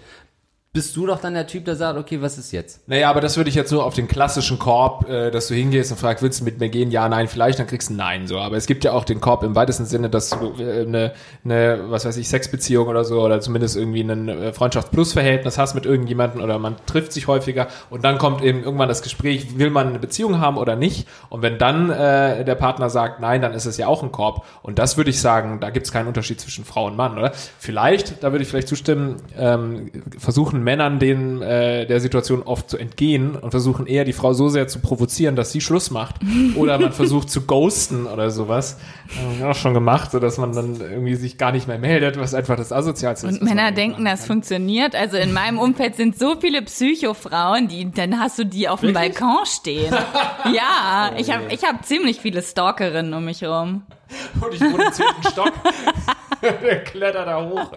bist du doch dann der Typ, der sagt, okay, was ist jetzt? Naja, aber das würde ich jetzt nur auf den klassischen Korb, äh, dass du hingehst und fragst, willst du mit mir gehen? Ja, nein, vielleicht, dann kriegst du ein Nein. So, aber es gibt ja auch den Korb im weitesten Sinne, dass du äh, eine, eine, was weiß ich, Sexbeziehung oder so oder zumindest irgendwie ein äh, Freundschafts-Plus-Verhältnis hast mit irgendjemandem oder man trifft sich häufiger und dann kommt eben irgendwann das Gespräch, will man eine Beziehung haben oder nicht? Und wenn dann äh, der Partner sagt Nein, dann ist es ja auch ein Korb. Und das würde ich sagen, da gibt es keinen Unterschied zwischen Frau und Mann, oder? Vielleicht, da würde ich vielleicht zustimmen, ähm, versuchen Männern den äh, der Situation oft zu entgehen und versuchen eher die Frau so sehr zu provozieren, dass sie Schluss macht. Oder man versucht zu ghosten oder sowas. Haben wir auch schon gemacht, so dass man dann irgendwie sich gar nicht mehr meldet, was einfach das Asozialste ist. Und Männer denken, das funktioniert. Also in meinem Umfeld sind so viele Psychofrauen, die dann hast du die auf dem Balkon stehen. ja, ich habe ich hab ziemlich viele Stalkerinnen um mich rum. Und ich wohne im zehnten Stock. Der klettert da hoch.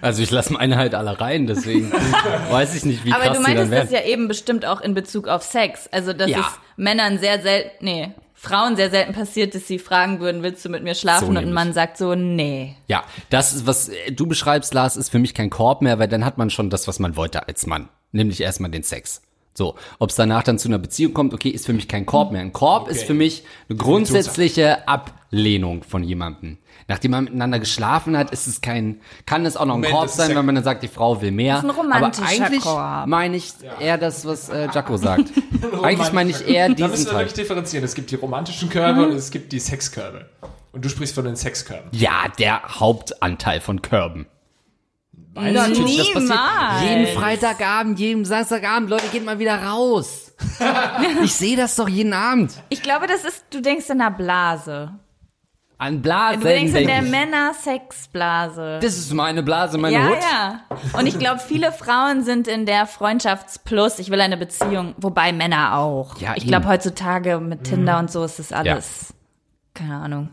Also ich lasse meine halt alle rein, deswegen weiß ich nicht, wie Aber krass du die dann meintest das ja eben bestimmt auch in Bezug auf Sex. Also dass Ja. es Männern sehr selten, nee, Frauen sehr selten passiert, dass sie fragen würden, willst du mit mir schlafen? So und ein. Mann sagt so, nee. Ja, das was du beschreibst, Lars, ist für mich kein Korb mehr, weil dann hat man schon das, was man wollte als Mann. Nämlich erstmal den Sex. So, ob es danach dann zu einer Beziehung kommt, okay, ist für mich kein Korb mehr. Ein Korb ist für mich eine grundsätzliche Ablehnung von jemandem. Nachdem man miteinander geschlafen hat, ist es kein, kann es auch noch ein Moment, Korb sein, ja- wenn man dann sagt, die Frau will mehr. Das ist ein romantischer Aber eigentlich Korb. meine ich eher das, was äh, Jaco sagt. eigentlich meine ich eher Da diesen müssen wir Teil. wirklich differenzieren. Es gibt die romantischen Körbe und es gibt die Sexkörbe. Und du sprichst von den Sexkörben. Ja, der Hauptanteil von Körben. Natürlich, das passiert Niemals. jeden Freitagabend, jeden Samstagabend. Leute, geht mal wieder raus. ich sehe das doch jeden Abend. Ich glaube, das ist, du denkst in einer Blase. An Blasen. Du denkst in denk der ich. Männer-Sex-Blase. Das ist meine Blase, meine Ja, Hut. ja. Und ich glaube, viele Frauen sind in der Freundschaftsplus. Ich will eine Beziehung, wobei Männer auch. Ja, ich glaube, heutzutage mit Tinder und so ist das alles. Keine Ahnung.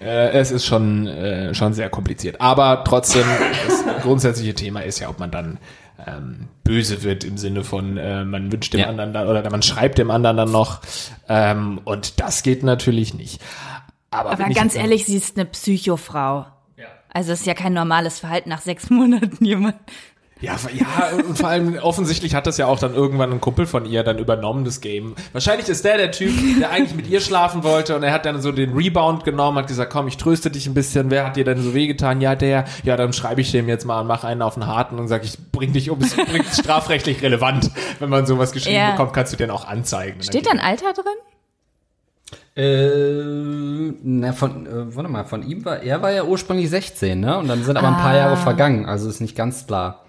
Äh, es ist schon, äh, schon sehr kompliziert. Aber trotzdem, das grundsätzliche Thema ist ja, ob man dann ähm, böse wird im Sinne von, äh, man wünscht dem Ja. anderen dann, oder man schreibt dem anderen dann noch. Ähm, und das geht natürlich nicht. Aber, Aber ganz ehrlich, sie ist eine Psychofrau. Ja. Also es ist ja kein normales Verhalten nach sechs Monaten jemand. Ja, ja, und vor allem offensichtlich hat das ja auch dann irgendwann ein Kumpel von ihr dann übernommen, das Game. Wahrscheinlich ist der der Typ, der eigentlich mit ihr schlafen wollte und er hat dann so den Rebound genommen, hat gesagt, komm, ich tröste dich ein bisschen, wer hat dir denn so wehgetan? Ja, der, ja, dann schreibe ich dem jetzt mal und mach einen auf den Harten und sag, ich bring dich um, es bringt strafrechtlich relevant. Wenn man sowas geschrieben Ja. bekommt, kannst du den auch anzeigen. Steht da dann ein Alter drin? Äh, na, von, äh, warte mal, von ihm war, er war ja ursprünglich 16, ne? Und dann sind aber ein paar Jahre vergangen, also ist nicht ganz klar,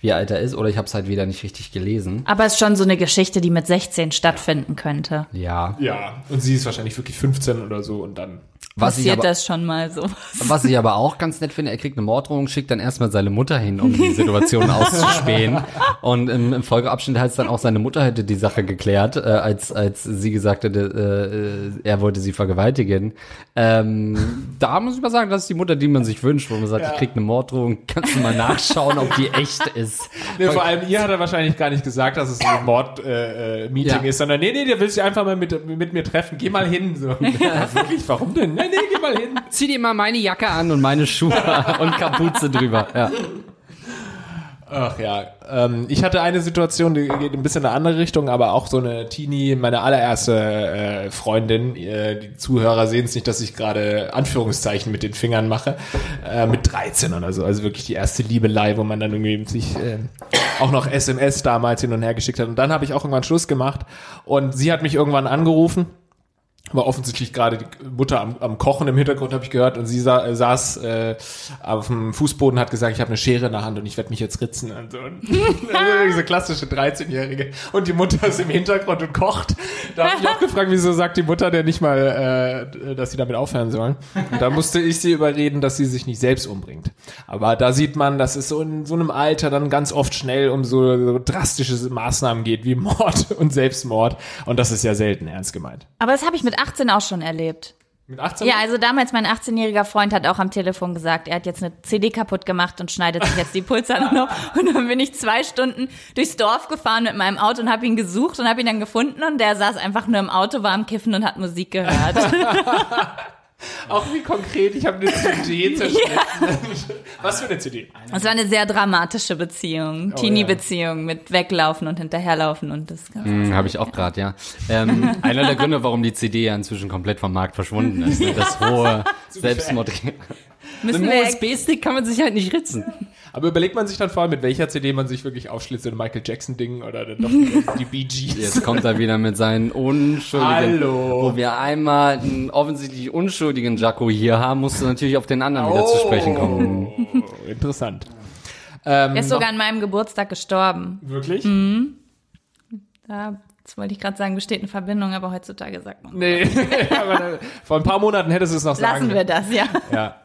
wie alt er ist, oder ich habe es halt wieder nicht richtig gelesen. Aber es ist schon so eine Geschichte, die mit 16 stattfinden könnte. Ja. Ja, und sie ist wahrscheinlich wirklich 15 oder so und dann. Was Passiert aber, das schon mal so? was ich aber auch ganz nett finde, er kriegt eine Morddrohung, schickt dann erstmal seine Mutter hin, um die Situation auszuspähen. Und im, im Folgeabschnitt heißt dann auch, seine Mutter hätte die Sache geklärt, äh, als, als sie gesagt hätte, äh, er wollte sie vergewaltigen. Ähm, da muss ich mal sagen, das ist die Mutter, die man sich wünscht, wo man sagt, Ja. ich krieg eine Morddrohung, kannst du mal nachschauen, ob die echt ist. Nee, vor allem ihr hat er wahrscheinlich gar nicht gesagt, dass es ein Mord-Meeting äh, Meeting Ja. ist, sondern nee, nee, der will sich einfach mal mit, mit mir treffen. Geh mal hin. So. Ja, wirklich, warum denn? Nee, nee, geh mal hin. Zieh dir mal meine Jacke an und meine Schuhe und Kapuze drüber. Ja. Ach ja, ähm, ich hatte eine Situation, die geht ein bisschen in eine andere Richtung, aber auch so eine Teenie, meine allererste äh, Freundin. Äh, die Zuhörer sehen es nicht, dass ich gerade Anführungszeichen mit den Fingern mache. Äh, mit 13 oder so, also wirklich die erste Liebelei, wo man dann irgendwie sich äh, auch noch SMS damals hin und her geschickt hat. Und dann habe ich auch irgendwann Schluss gemacht und sie hat mich irgendwann angerufen war offensichtlich gerade die Mutter am, am Kochen im Hintergrund, habe ich gehört, und sie sa äh, saß äh, auf dem Fußboden, hat gesagt, ich habe eine Schere in der Hand und ich werde mich jetzt ritzen. Und so. Und diese klassische 13-Jährige. Und die Mutter ist im Hintergrund und kocht. Da habe ich auch gefragt, wieso sagt die Mutter denn nicht mal, äh, dass sie damit aufhören sollen. Und da musste ich sie überreden, dass sie sich nicht selbst umbringt. Aber da sieht man, dass es so in so einem Alter dann ganz oft schnell um so, so drastische Maßnahmen geht, wie Mord und Selbstmord. Und das ist ja selten ernst gemeint. Aber das habe ich mit 18 auch schon erlebt. Mit 18? Ja, also damals mein 18-jähriger Freund hat auch am Telefon gesagt, er hat jetzt eine CD kaputt gemacht und schneidet sich jetzt die Pulsadern noch. Und dann bin ich zwei Stunden durchs Dorf gefahren mit meinem Auto und habe ihn gesucht und habe ihn dann gefunden und der saß einfach nur im Auto, war am Kiffen und hat Musik gehört. Auch wie konkret, ich habe eine CD zerschnitten. Was für eine CD? Das war eine sehr dramatische Beziehung, Teenie-Beziehung mit Weglaufen und Hinterherlaufen und das Ganze. Hm, Habe ich auch gerade, ja. Ähm, einer der Gründe, warum die CD ja inzwischen komplett vom Markt verschwunden ist. Ne? Das hohe Selbstmord. Müssen Mit einem USB-Stick kann man sich halt nicht ritzen. Aber überlegt man sich dann vor allem, mit welcher CD man sich wirklich aufschlitzt, ein Michael Jackson-Ding oder dann doch die Bee Gees. Jetzt kommt er wieder mit seinen unschuldigen. Hallo. Wo wir einmal einen offensichtlich unschuldigen Jacko hier haben, musst du natürlich auf den anderen wieder zu sprechen kommen. Oh, interessant. Ähm, Er ist sogar an meinem Geburtstag gestorben. Wirklich? Da, das wollte ich gerade sagen, besteht eine Verbindung, aber heutzutage sagt man. Nee, aber vor ein paar Monaten hättest du es noch sagen Lassen wir das, ja. Ja.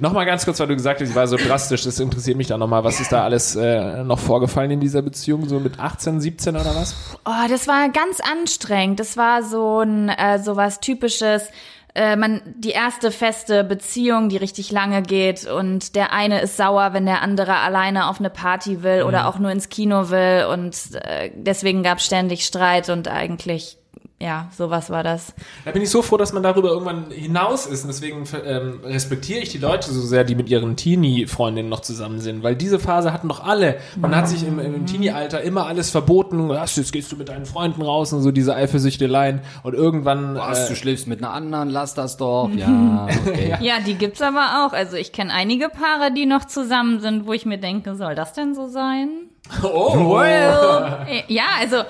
Nochmal ganz kurz, weil du gesagt hast, ich war so drastisch, das interessiert mich da nochmal. Was ist da alles äh, noch vorgefallen in dieser Beziehung? So mit 18, 17 oder was? Oh, das war ganz anstrengend. Das war so ein äh, so was typisches. Äh, man die erste feste Beziehung, die richtig lange geht und der eine ist sauer, wenn der andere alleine auf eine Party will oder auch nur ins Kino will und äh, deswegen gab ständig Streit und eigentlich ja, sowas war das. Da bin ich so froh, dass man darüber irgendwann hinaus ist. Und deswegen ähm, respektiere ich die Leute so sehr, die mit ihren Teenie-Freundinnen noch zusammen sind. Weil diese Phase hatten doch alle. Man hat sich im, im Teenie-Alter immer alles verboten. Was, jetzt gehst du mit deinen Freunden raus und so diese Eifersüchteleien. Und irgendwann... Was, äh, du schläfst mit einer anderen, lass das doch. Ja, okay. Ja, die gibt's aber auch. Also ich kenne einige Paare, die noch zusammen sind, wo ich mir denke, soll das denn so sein? oh, Äh, Ja, also,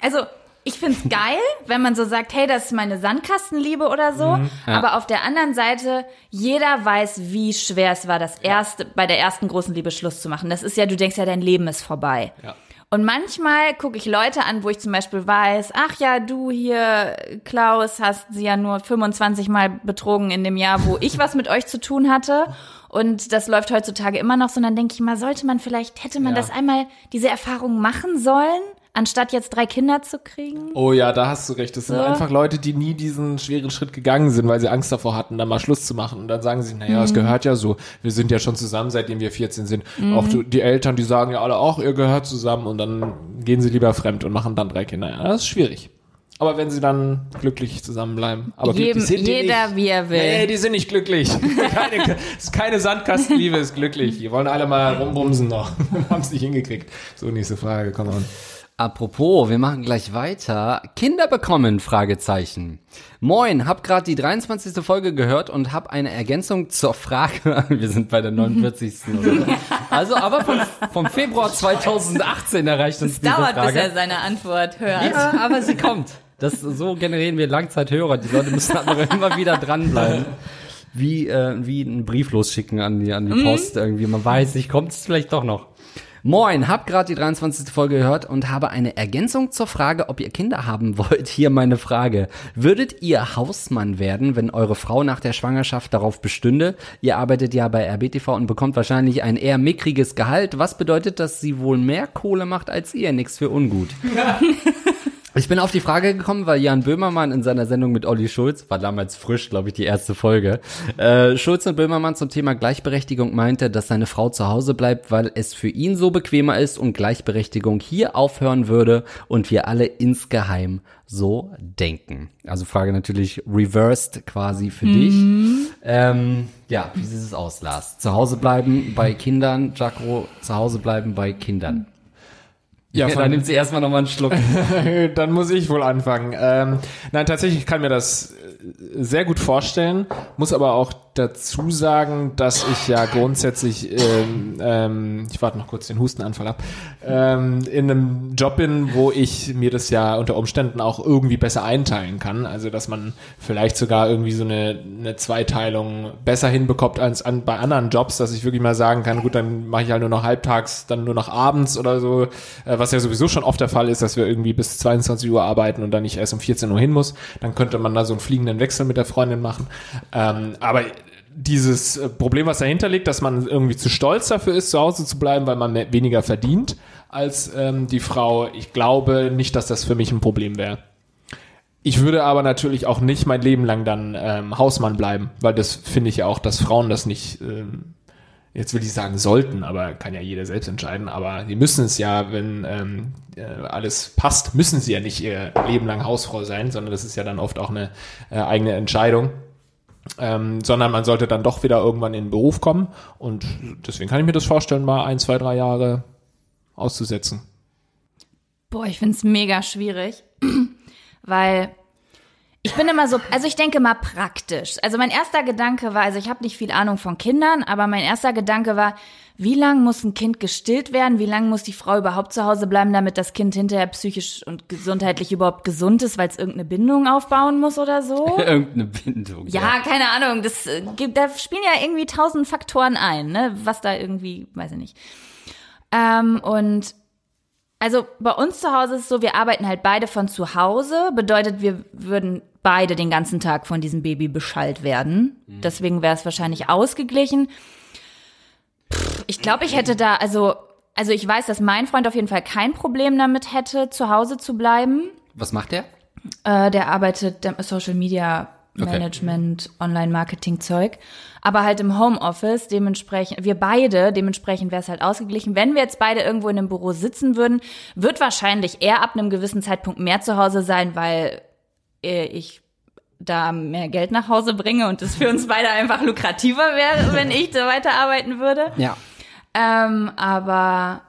also ich find's geil, wenn man so sagt, hey, das ist meine Sandkastenliebe oder so. Aber auf der anderen Seite, jeder weiß, wie schwer es war, das erste, bei der ersten großen Liebe Schluss zu machen. Das ist ja, du denkst ja, dein Leben ist vorbei. Ja. Und manchmal gucke ich Leute an, wo ich zum Beispiel weiß, ach ja, du hier, Klaus, hast sie ja nur 25 Mal betrogen in dem Jahr, wo ich was mit euch zu tun hatte. Und das läuft heutzutage immer noch so. Und dann denke ich mal, sollte man vielleicht, hätte man Ja. das einmal, diese Erfahrung machen sollen, anstatt jetzt drei Kinder zu kriegen? Oh ja, da hast du recht. Das sind So. einfach Leute, die nie diesen schweren Schritt gegangen sind, weil sie Angst davor hatten, dann mal Schluss zu machen. Und dann sagen sie, naja, Mhm. es gehört ja so. Wir sind ja schon zusammen, seitdem wir 14 sind. Auch du, die Eltern, die sagen ja alle auch, ihr gehört zusammen. Und dann gehen sie lieber fremd und machen dann drei Kinder. Ja, das ist schwierig. Aber wenn sie dann glücklich zusammenbleiben. Aber Jedem- glücklich sind die jeder, nicht. wie er will. Nee, die sind nicht glücklich. keine, keine Sandkastenliebe, ist glücklich. Die wollen alle mal rumbumsen noch. Haben es nicht hingekriegt. So, nächste Frage, komm on. Apropos, wir machen gleich weiter. Kinder bekommen? Fragezeichen. Moin, hab gerade die 23. Folge gehört und hab eine Ergänzung zur Frage. Wir sind bei der 49. oder so. Also, aber vom, vom Februar 2018 erreicht uns diese Dauert, bis er seine Antwort hört. Ja, aber sie kommt. Das, so generieren wir Langzeithörer. Die Leute müssen aber immer wieder dranbleiben. Wie, äh, wie einen Brief losschicken an die, an die Post irgendwie. Man weiß nicht, kommt es vielleicht doch noch. Moin, hab gerade die 23. Folge gehört und habe eine Ergänzung zur Frage, ob ihr Kinder haben wollt. Hier meine Frage. Würdet ihr Hausmann werden, wenn eure Frau nach der Schwangerschaft darauf bestünde? Ihr arbeitet ja bei RBTV und bekommt wahrscheinlich ein eher mickriges Gehalt. Was bedeutet, dass sie wohl mehr Kohle macht als ihr? Nix für ungut. Ich bin auf die Frage gekommen, weil Jan Böhmermann in seiner Sendung mit Olli Schulz, war damals frisch, glaube ich, die erste Folge, äh, Schulz und Böhmermann zum Thema Gleichberechtigung meinte, dass seine Frau zu Hause bleibt, weil es für ihn so bequemer ist und Gleichberechtigung hier aufhören würde und wir alle insgeheim so denken. Also Frage natürlich reversed quasi für dich. Ähm, ja, wie sieht es aus, Lars? Zu Hause bleiben bei Kindern, Jaco, zu Hause bleiben bei Kindern. Ja, Ja, dann nimmt sie erstmal nochmal einen Schluck. Dann muss ich wohl anfangen. Ähm, nein, tatsächlich kann mir das äh, sehr gut vorstellen, muss aber auch dazu sagen, dass ich ja grundsätzlich, ähm, ähm, ich warte noch kurz den Hustenanfall ab, ähm, in einem Job bin, wo ich mir das ja unter Umständen auch irgendwie besser einteilen kann. Also dass man vielleicht sogar irgendwie so eine, eine Zweiteilung besser hinbekommt als an, bei anderen Jobs, dass ich wirklich mal sagen kann, gut, dann mache ich halt nur noch halbtags, dann nur noch abends oder so, äh, was ja sowieso schon oft der Fall ist, dass wir irgendwie bis 22 Uhr arbeiten und dann nicht erst um 14 Uhr hin muss. Dann könnte man da so einen fliegenden Wechsel mit der Freundin machen. Ähm, aber dieses äh, Problem, was dahinter liegt, dass man irgendwie zu stolz dafür ist, zu Hause zu bleiben, weil man mehr, weniger verdient als ähm, die Frau, ich glaube nicht, dass das für mich ein Problem wäre. Ich würde aber natürlich auch nicht mein Leben lang dann ähm, Hausmann bleiben, weil das finde ich ja auch, dass Frauen das nicht, ähm, jetzt will ich sagen sollten, aber kann ja jeder selbst entscheiden, aber die müssen es ja, wenn ähm, äh, alles passt, müssen sie ja nicht ihr Leben lang Hausfrau sein, sondern das ist ja dann oft auch eine äh, eigene Entscheidung. Ähm, sondern man sollte dann doch wieder irgendwann in den Beruf kommen und deswegen kann ich mir das vorstellen, mal ein, zwei, drei Jahre auszusetzen. Boah, ich find's mega schwierig, weil ich bin immer so, also ich denke mal praktisch. Also mein erster Gedanke war, also ich habe nicht viel Ahnung von Kindern, aber mein erster Gedanke war, wie lang muss ein Kind gestillt werden? Wie lang muss die Frau überhaupt zu Hause bleiben, damit das Kind hinterher psychisch und gesundheitlich überhaupt gesund ist, weil es irgendeine Bindung aufbauen muss oder so? Irgendeine Bindung. Ja, keine Ahnung. Das äh, gibt, da spielen ja irgendwie tausend Faktoren ein, ne? Was da irgendwie, weiß ich nicht. Ähm, und also bei uns zu Hause ist es so, wir arbeiten halt beide von zu Hause. Bedeutet, wir würden beide den ganzen Tag von diesem Baby beschallt werden. Deswegen wäre es wahrscheinlich ausgeglichen. Pff, Ich glaube, ich hätte da, also, also ich weiß, dass mein Freund auf jeden Fall kein Problem damit hätte, zu Hause zu bleiben. Was macht der? Äh, der arbeitet Social Media Management, Online-Marketing-Zeug, aber halt im Homeoffice, dementsprechend, wir beide, dementsprechend wäre es halt ausgeglichen. Wenn wir jetzt beide irgendwo in einem Büro sitzen würden, wird wahrscheinlich er ab einem gewissen Zeitpunkt mehr zu Hause sein, weil äh, ich da mehr Geld nach Hause bringe und es für uns beide einfach lukrativer wäre, wenn ich da weiterarbeiten würde. Ja. Ähm, aber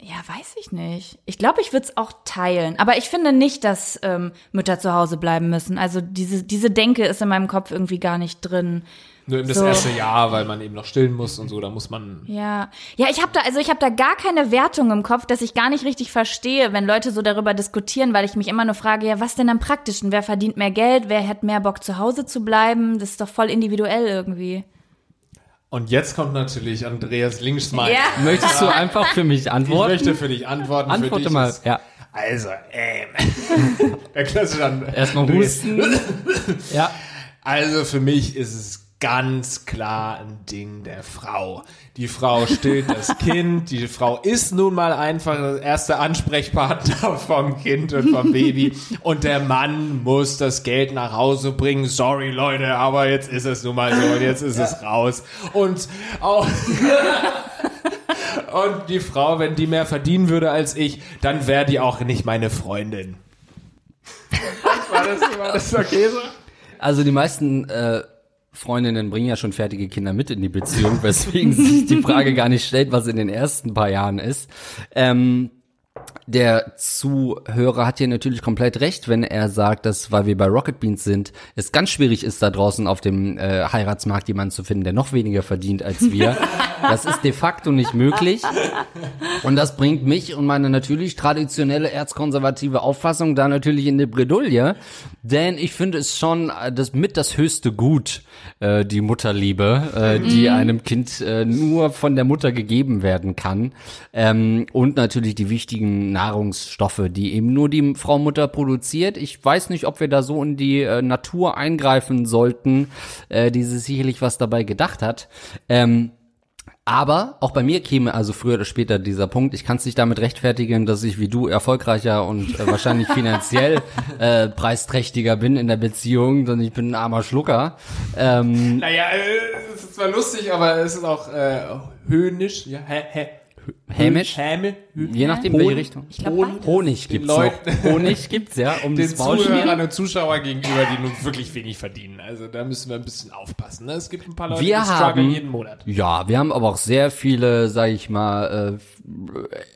ja, weiß ich nicht. Ich glaube, ich würde es auch teilen. Aber ich finde nicht, dass ähm, Mütter zu Hause bleiben müssen. Also diese, diese Denke ist in meinem Kopf irgendwie gar nicht drin. Nur eben das So. erste Jahr, weil man eben noch stillen muss und so, da muss man Ja, ja, ich habe da, also ich habe da gar keine Wertung im Kopf, dass ich gar nicht richtig verstehe, wenn Leute so darüber diskutieren, weil ich mich immer nur frage, ja, was denn am praktischen? Wer verdient mehr Geld? Wer hat mehr Bock zu Hause zu bleiben? Das ist doch voll individuell irgendwie. Und jetzt kommt natürlich Andreas Linksmann. Ja. Möchtest du einfach für mich Ich antworten? möchte für dich antworten. für Antworte dich mal. ist- Ja. Also, ähm. Der klassische dann. Erstmal husten. ja. Also für mich ist es ganz klar ein Ding der Frau. Die Frau stillt das Kind, die Frau ist nun mal einfach der erste Ansprechpartner vom Kind und vom Baby und der Mann muss das Geld nach Hause bringen. Sorry Leute, aber jetzt ist es nun mal so und jetzt ist es raus. Und auch und die Frau, wenn die mehr verdienen würde als ich, dann wäre die auch nicht meine Freundin. War das, war das okay so? Also die meisten äh, Freundinnen bringen ja schon fertige Kinder mit in die Beziehung, weswegen sich die Frage gar nicht stellt, was in den ersten paar Jahren ist. Ähm, der Zuhörer hat hier natürlich komplett recht, wenn er sagt, dass, weil wir bei Rocket Beans sind, es ganz schwierig ist, da draußen auf dem äh, Heiratsmarkt jemanden zu finden, der noch weniger verdient als wir. das ist de facto nicht möglich. Und das bringt mich und meine natürlich traditionelle erzkonservative Auffassung da natürlich in die Bredouille. Denn ich finde es schon äh, das mit das höchste Gut, äh, die Mutterliebe, äh, die einem Kind äh, nur von der Mutter gegeben werden kann. Ähm, und natürlich die wichtigen Nahrungsstoffe, die eben nur die Frau Mutter produziert. Ich weiß nicht, ob wir da so in die äh, Natur eingreifen sollten, äh, die sich sicherlich was dabei gedacht hat. Ähm, aber auch bei mir käme also früher oder später dieser Punkt, ich kann es nicht damit rechtfertigen, dass ich wie du erfolgreicher und äh, wahrscheinlich finanziell äh, preisträchtiger bin in der Beziehung, denn ich bin ein armer Schlucker. Ähm, Naja, äh, es ist zwar lustig, aber es ist auch äh, höhnisch. Ja, hä, hä, hämisch, Häme, je nachdem welche Richtung. Ich glaube, beides. Honig gibt's noch. Leuten- Honig gibt's ja, um den das Maul schmieren. Zuhörern und Zuschauer gegenüber, die nun wirklich wenig verdienen. Also da müssen wir ein bisschen aufpassen. Ne? Es gibt ein paar Leute, Wir die haben, jeden Monat. ja, wir haben aber auch sehr viele, sag ich mal, äh,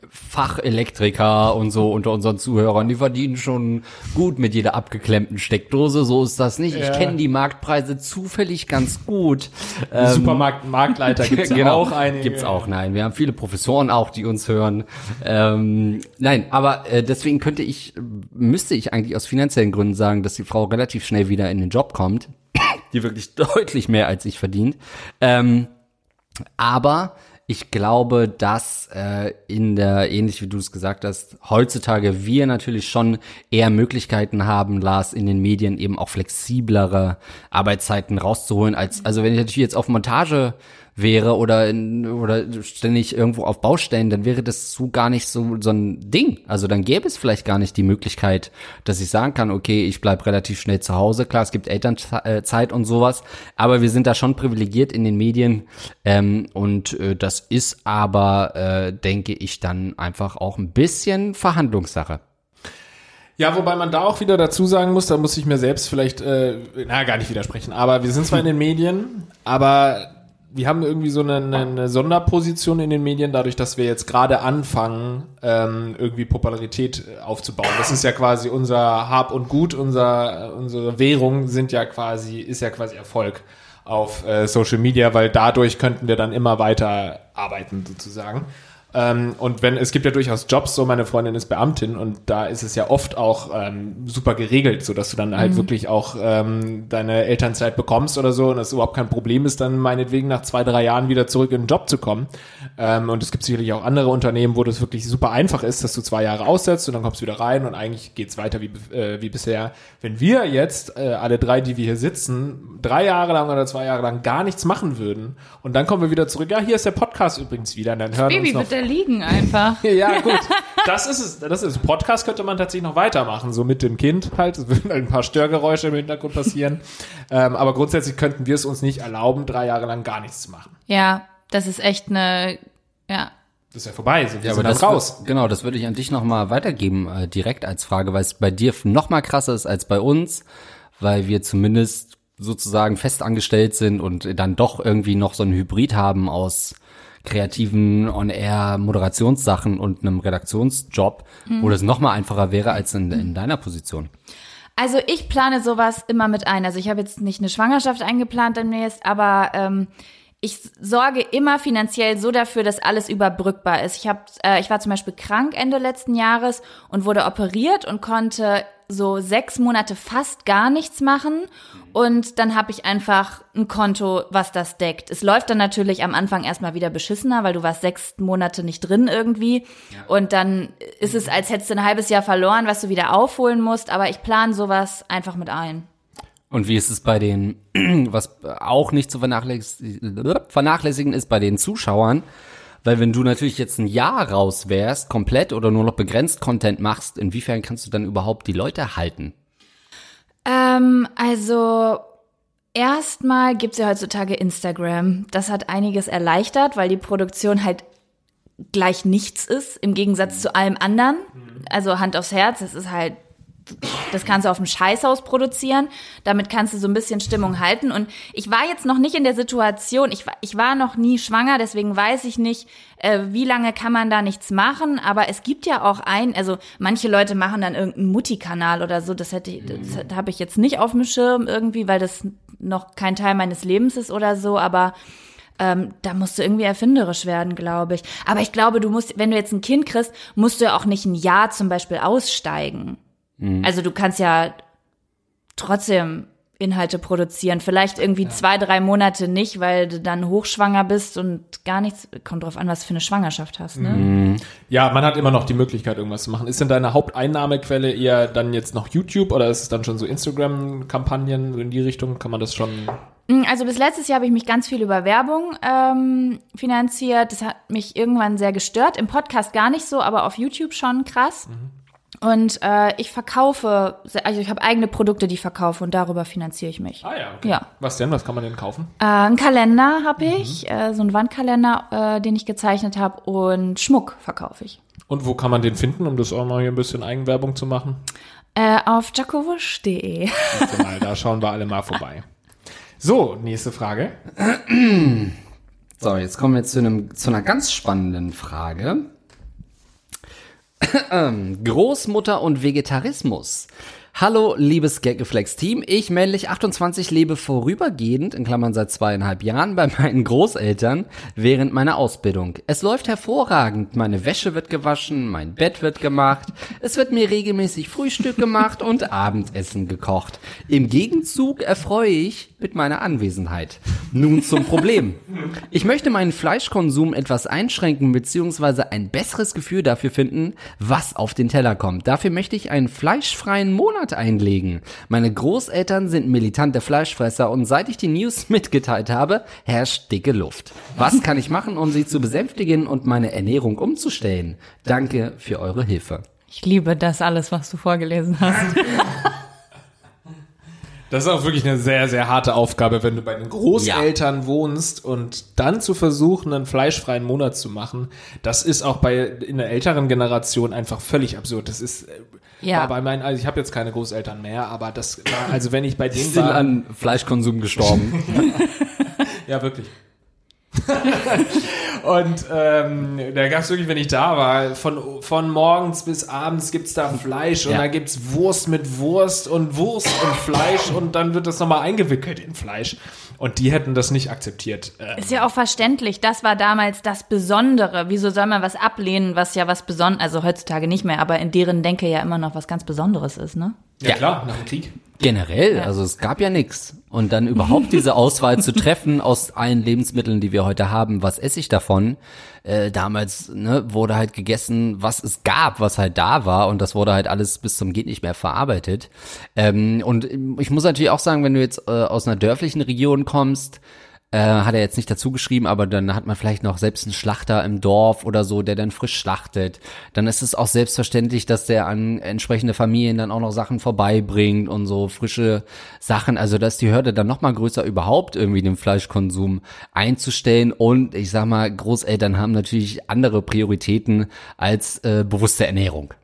Fachelektriker und so unter unseren Zuhörern, die verdienen schon gut mit jeder abgeklemmten Steckdose, so ist das nicht. Ich Ja. kenne die Marktpreise zufällig ganz gut. Ähm, Supermarkt, Marktleiter gibt's genau, auch einige. Gibt's auch, nein. Wir haben viele Professoren auch, die uns hören. Ähm, nein, aber äh, deswegen könnte ich, müsste ich eigentlich aus finanziellen Gründen sagen, dass die Frau relativ schnell wieder in den Job kommt, die wirklich deutlich mehr als ich verdient. Ähm, aber ich glaube, dass äh, in der, ähnlich wie du es gesagt hast, heutzutage wir natürlich schon eher Möglichkeiten haben, Lars, in den Medien eben auch flexiblere Arbeitszeiten rauszuholen, als, also wenn ich natürlich jetzt auf Montage wäre oder in, oder ständig irgendwo auf Baustellen, dann wäre das so gar nicht so so ein Ding. Also dann gäbe es vielleicht gar nicht die Möglichkeit, dass ich sagen kann, okay, ich bleib relativ schnell zu Hause. Klar, es gibt Elternzeit und sowas, aber wir sind da schon privilegiert in den Medien ähm, und äh, das ist aber, äh, denke ich, dann einfach auch ein bisschen Verhandlungssache. Ja, wobei man da auch wieder dazu sagen muss, da muss ich mir selbst vielleicht, äh, na, gar nicht widersprechen, aber wir sind zwar in den Medien, aber wir haben irgendwie so eine, eine Sonderposition in den Medien, dadurch, dass wir jetzt gerade anfangen, ähm, irgendwie Popularität äh, aufzubauen. Das ist ja quasi unser Hab und Gut, unser, unsere Währung sind ja quasi, ist ja quasi Erfolg auf äh, Social Media, weil dadurch könnten wir dann immer weiter arbeiten sozusagen. Ähm, und wenn es gibt ja durchaus Jobs, so meine Freundin ist Beamtin und da ist es ja oft auch ähm, super geregelt, so dass du dann halt wirklich auch ähm, deine Elternzeit bekommst oder so und es überhaupt kein Problem ist, dann meinetwegen nach zwei drei Jahren wieder zurück in den Job zu kommen. Ähm, und es gibt sicherlich auch andere Unternehmen, wo das wirklich super einfach ist, dass du zwei Jahre aussetzt und dann kommst du wieder rein und eigentlich geht's weiter wie äh, wie bisher. Wenn wir jetzt äh, alle drei, die wir hier sitzen, drei Jahre lang oder zwei Jahre lang gar nichts machen würden und dann kommen wir wieder zurück. Ja, hier ist der Podcast übrigens wieder. Und dann hören Baby uns noch liegen einfach. ja, gut. Das ist es. Das ist es. Podcast könnte man tatsächlich noch weitermachen, so mit dem Kind halt. Es würden halt ein paar Störgeräusche im Hintergrund passieren. ähm, aber grundsätzlich könnten wir es uns nicht erlauben, drei Jahre lang gar nichts zu machen. Ja, das ist echt eine, ja. Das ist ja vorbei. So, wir Ja, sind aber das raus. Genau, das würde ich an dich nochmal weitergeben, äh, direkt als Frage, weil es bei dir noch mal krasser ist als bei uns, weil wir zumindest sozusagen fest angestellt sind und dann doch irgendwie noch so ein Hybrid haben aus kreativen On-Air-Moderationssachen und einem Redaktionsjob, wo das noch einfacher wäre als in, in deiner Position. Also ich plane sowas immer mit ein. Also ich habe jetzt nicht eine Schwangerschaft eingeplant demnächst, aber ähm, ich sorge immer finanziell so dafür, dass alles überbrückbar ist. Ich habe, äh, ich war zum Beispiel krank Ende letzten Jahres und wurde operiert und konnte so sechs Monate fast gar nichts machen. Und dann habe ich einfach ein Konto, was das deckt. Es läuft dann natürlich am Anfang erstmal wieder beschissener, weil du warst sechs Monate nicht drin irgendwie. Und dann ist es, als hättest du ein halbes Jahr verloren, was du wieder aufholen musst. Aber ich plane sowas einfach mit ein. Und wie ist es bei den, was auch nicht zu vernachlässigen, vernachlässigen ist bei den Zuschauern, weil wenn du natürlich jetzt ein Jahr raus wärst, komplett oder nur noch begrenzt Content machst, inwiefern kannst du dann überhaupt die Leute halten? Ähm, also erstmal gibt's ja heutzutage Instagram. Das hat einiges erleichtert, weil die Produktion halt gleich nichts ist, im Gegensatz zu allem anderen. Also Hand aufs Herz, es ist halt das kannst du auf dem Scheißhaus produzieren. Damit kannst du so ein bisschen Stimmung halten. Und ich war jetzt noch nicht in der Situation, ich war, ich war noch nie schwanger, deswegen weiß ich nicht, äh, wie lange kann man da nichts machen. Aber es gibt ja auch ein, also manche Leute machen dann irgendeinen Mutti-Kanal oder so. Das hätte ich, das habe ich jetzt nicht auf dem Schirm irgendwie, weil das noch kein Teil meines Lebens ist oder so. Aber ähm, da musst du irgendwie erfinderisch werden, glaube ich. Aber ich glaube, du musst, wenn du jetzt ein Kind kriegst, musst du ja auch nicht ein Jahr zum Beispiel aussteigen. Also du kannst ja trotzdem Inhalte produzieren. Vielleicht irgendwie zwei, drei Monate nicht, weil du dann hochschwanger bist und gar nichts. Kommt drauf an, was du für eine Schwangerschaft hast, ne? Ja, man hat immer noch die Möglichkeit, irgendwas zu machen. Ist denn deine Haupteinnahmequelle eher dann jetzt noch YouTube oder ist es dann schon so Instagram-Kampagnen in die Richtung? Kann man das schon? Mm, Also bis letztes Jahr habe ich mich ganz viel über Werbung ähm, finanziert. Das hat mich irgendwann sehr gestört. Im Podcast gar nicht so, aber auf YouTube schon krass. Und äh, ich verkaufe, also ich habe eigene Produkte, die ich verkaufe und darüber finanziere ich mich. Ah ja, okay. Ja. Was denn? Was kann man denn kaufen? Äh, einen Kalender habe ich, äh, so einen Wandkalender, äh, den ich gezeichnet habe und Schmuck verkaufe ich. Und wo kann man den finden, um das auch mal hier ein bisschen Eigenwerbung zu machen? Äh, auf jacowusch.de. Mal, da schauen wir alle mal vorbei. So, nächste Frage. So, jetzt kommen wir zu, einem, zu einer ganz spannenden Frage. Ähm, Großmutter und Vegetarismus. Hallo, liebes Gaggeflex-Team. Ich, männlich 28, lebe vorübergehend, in Klammern seit zweieinhalb Jahren, bei meinen Großeltern während meiner Ausbildung. Es läuft hervorragend. Meine Wäsche wird gewaschen, mein Bett wird gemacht, es wird mir regelmäßig Frühstück gemacht und Abendessen gekocht. Im Gegenzug erfreue ich mit meiner Anwesenheit. Nun zum Problem. Ich möchte meinen Fleischkonsum etwas einschränken bzw. ein besseres Gefühl dafür finden, was auf den Teller kommt. Dafür möchte ich einen fleischfreien Monat einlegen. Meine Großeltern sind militante Fleischfresser und seit ich die News mitgeteilt habe, herrscht dicke Luft. Was kann ich machen, um sie zu besänftigen und meine Ernährung umzustellen? Danke für eure Hilfe. Ich liebe das alles, was du vorgelesen hast. Das ist auch wirklich eine sehr, sehr harte Aufgabe, wenn du bei den Großeltern wohnst und dann zu versuchen, einen fleischfreien Monat zu machen. Das ist auch bei in der älteren Generation einfach völlig absurd. Das ist äh, Ja. bei meinen, also ich habe jetzt keine Großeltern mehr, aber das war, also wenn ich bei denen Sind an Fleischkonsum gestorben. ja wirklich. und ähm, da gab's wirklich, wenn ich da war, von, von morgens bis abends gibt's da Fleisch und Ja. da gibt's Wurst mit Wurst und Wurst und Fleisch und dann wird das nochmal eingewickelt in Fleisch. Und die hätten das nicht akzeptiert. Äh, Ist ja auch verständlich. Das war damals das Besondere. Wieso soll man was ablehnen, was ja was Besonderes, also heutzutage nicht mehr, aber in deren Denke ja immer noch was ganz Besonderes ist, ne? ja, Ja. klar, nach dem Krieg. Generell, also es gab ja nix. Und dann überhaupt diese Auswahl zu treffen aus allen Lebensmitteln, die wir heute haben, was esse ich davon? Äh, damals ne, wurde halt gegessen, was es gab, was halt da war und das wurde halt alles bis zum geht nicht mehr verarbeitet. Ähm, und ich muss natürlich auch sagen, wenn du jetzt äh, aus einer dörflichen Region kommst, äh, hat er jetzt nicht dazu geschrieben, aber dann hat man vielleicht noch selbst einen Schlachter im Dorf oder so, der dann frisch schlachtet. Dann ist es auch selbstverständlich, dass der an entsprechende Familien dann auch noch Sachen vorbeibringt und so frische Sachen. Also da ist die Hürde dann noch mal größer, überhaupt irgendwie den Fleischkonsum einzustellen. Und ich sag mal, Großeltern haben natürlich andere Prioritäten als äh, bewusste Ernährung.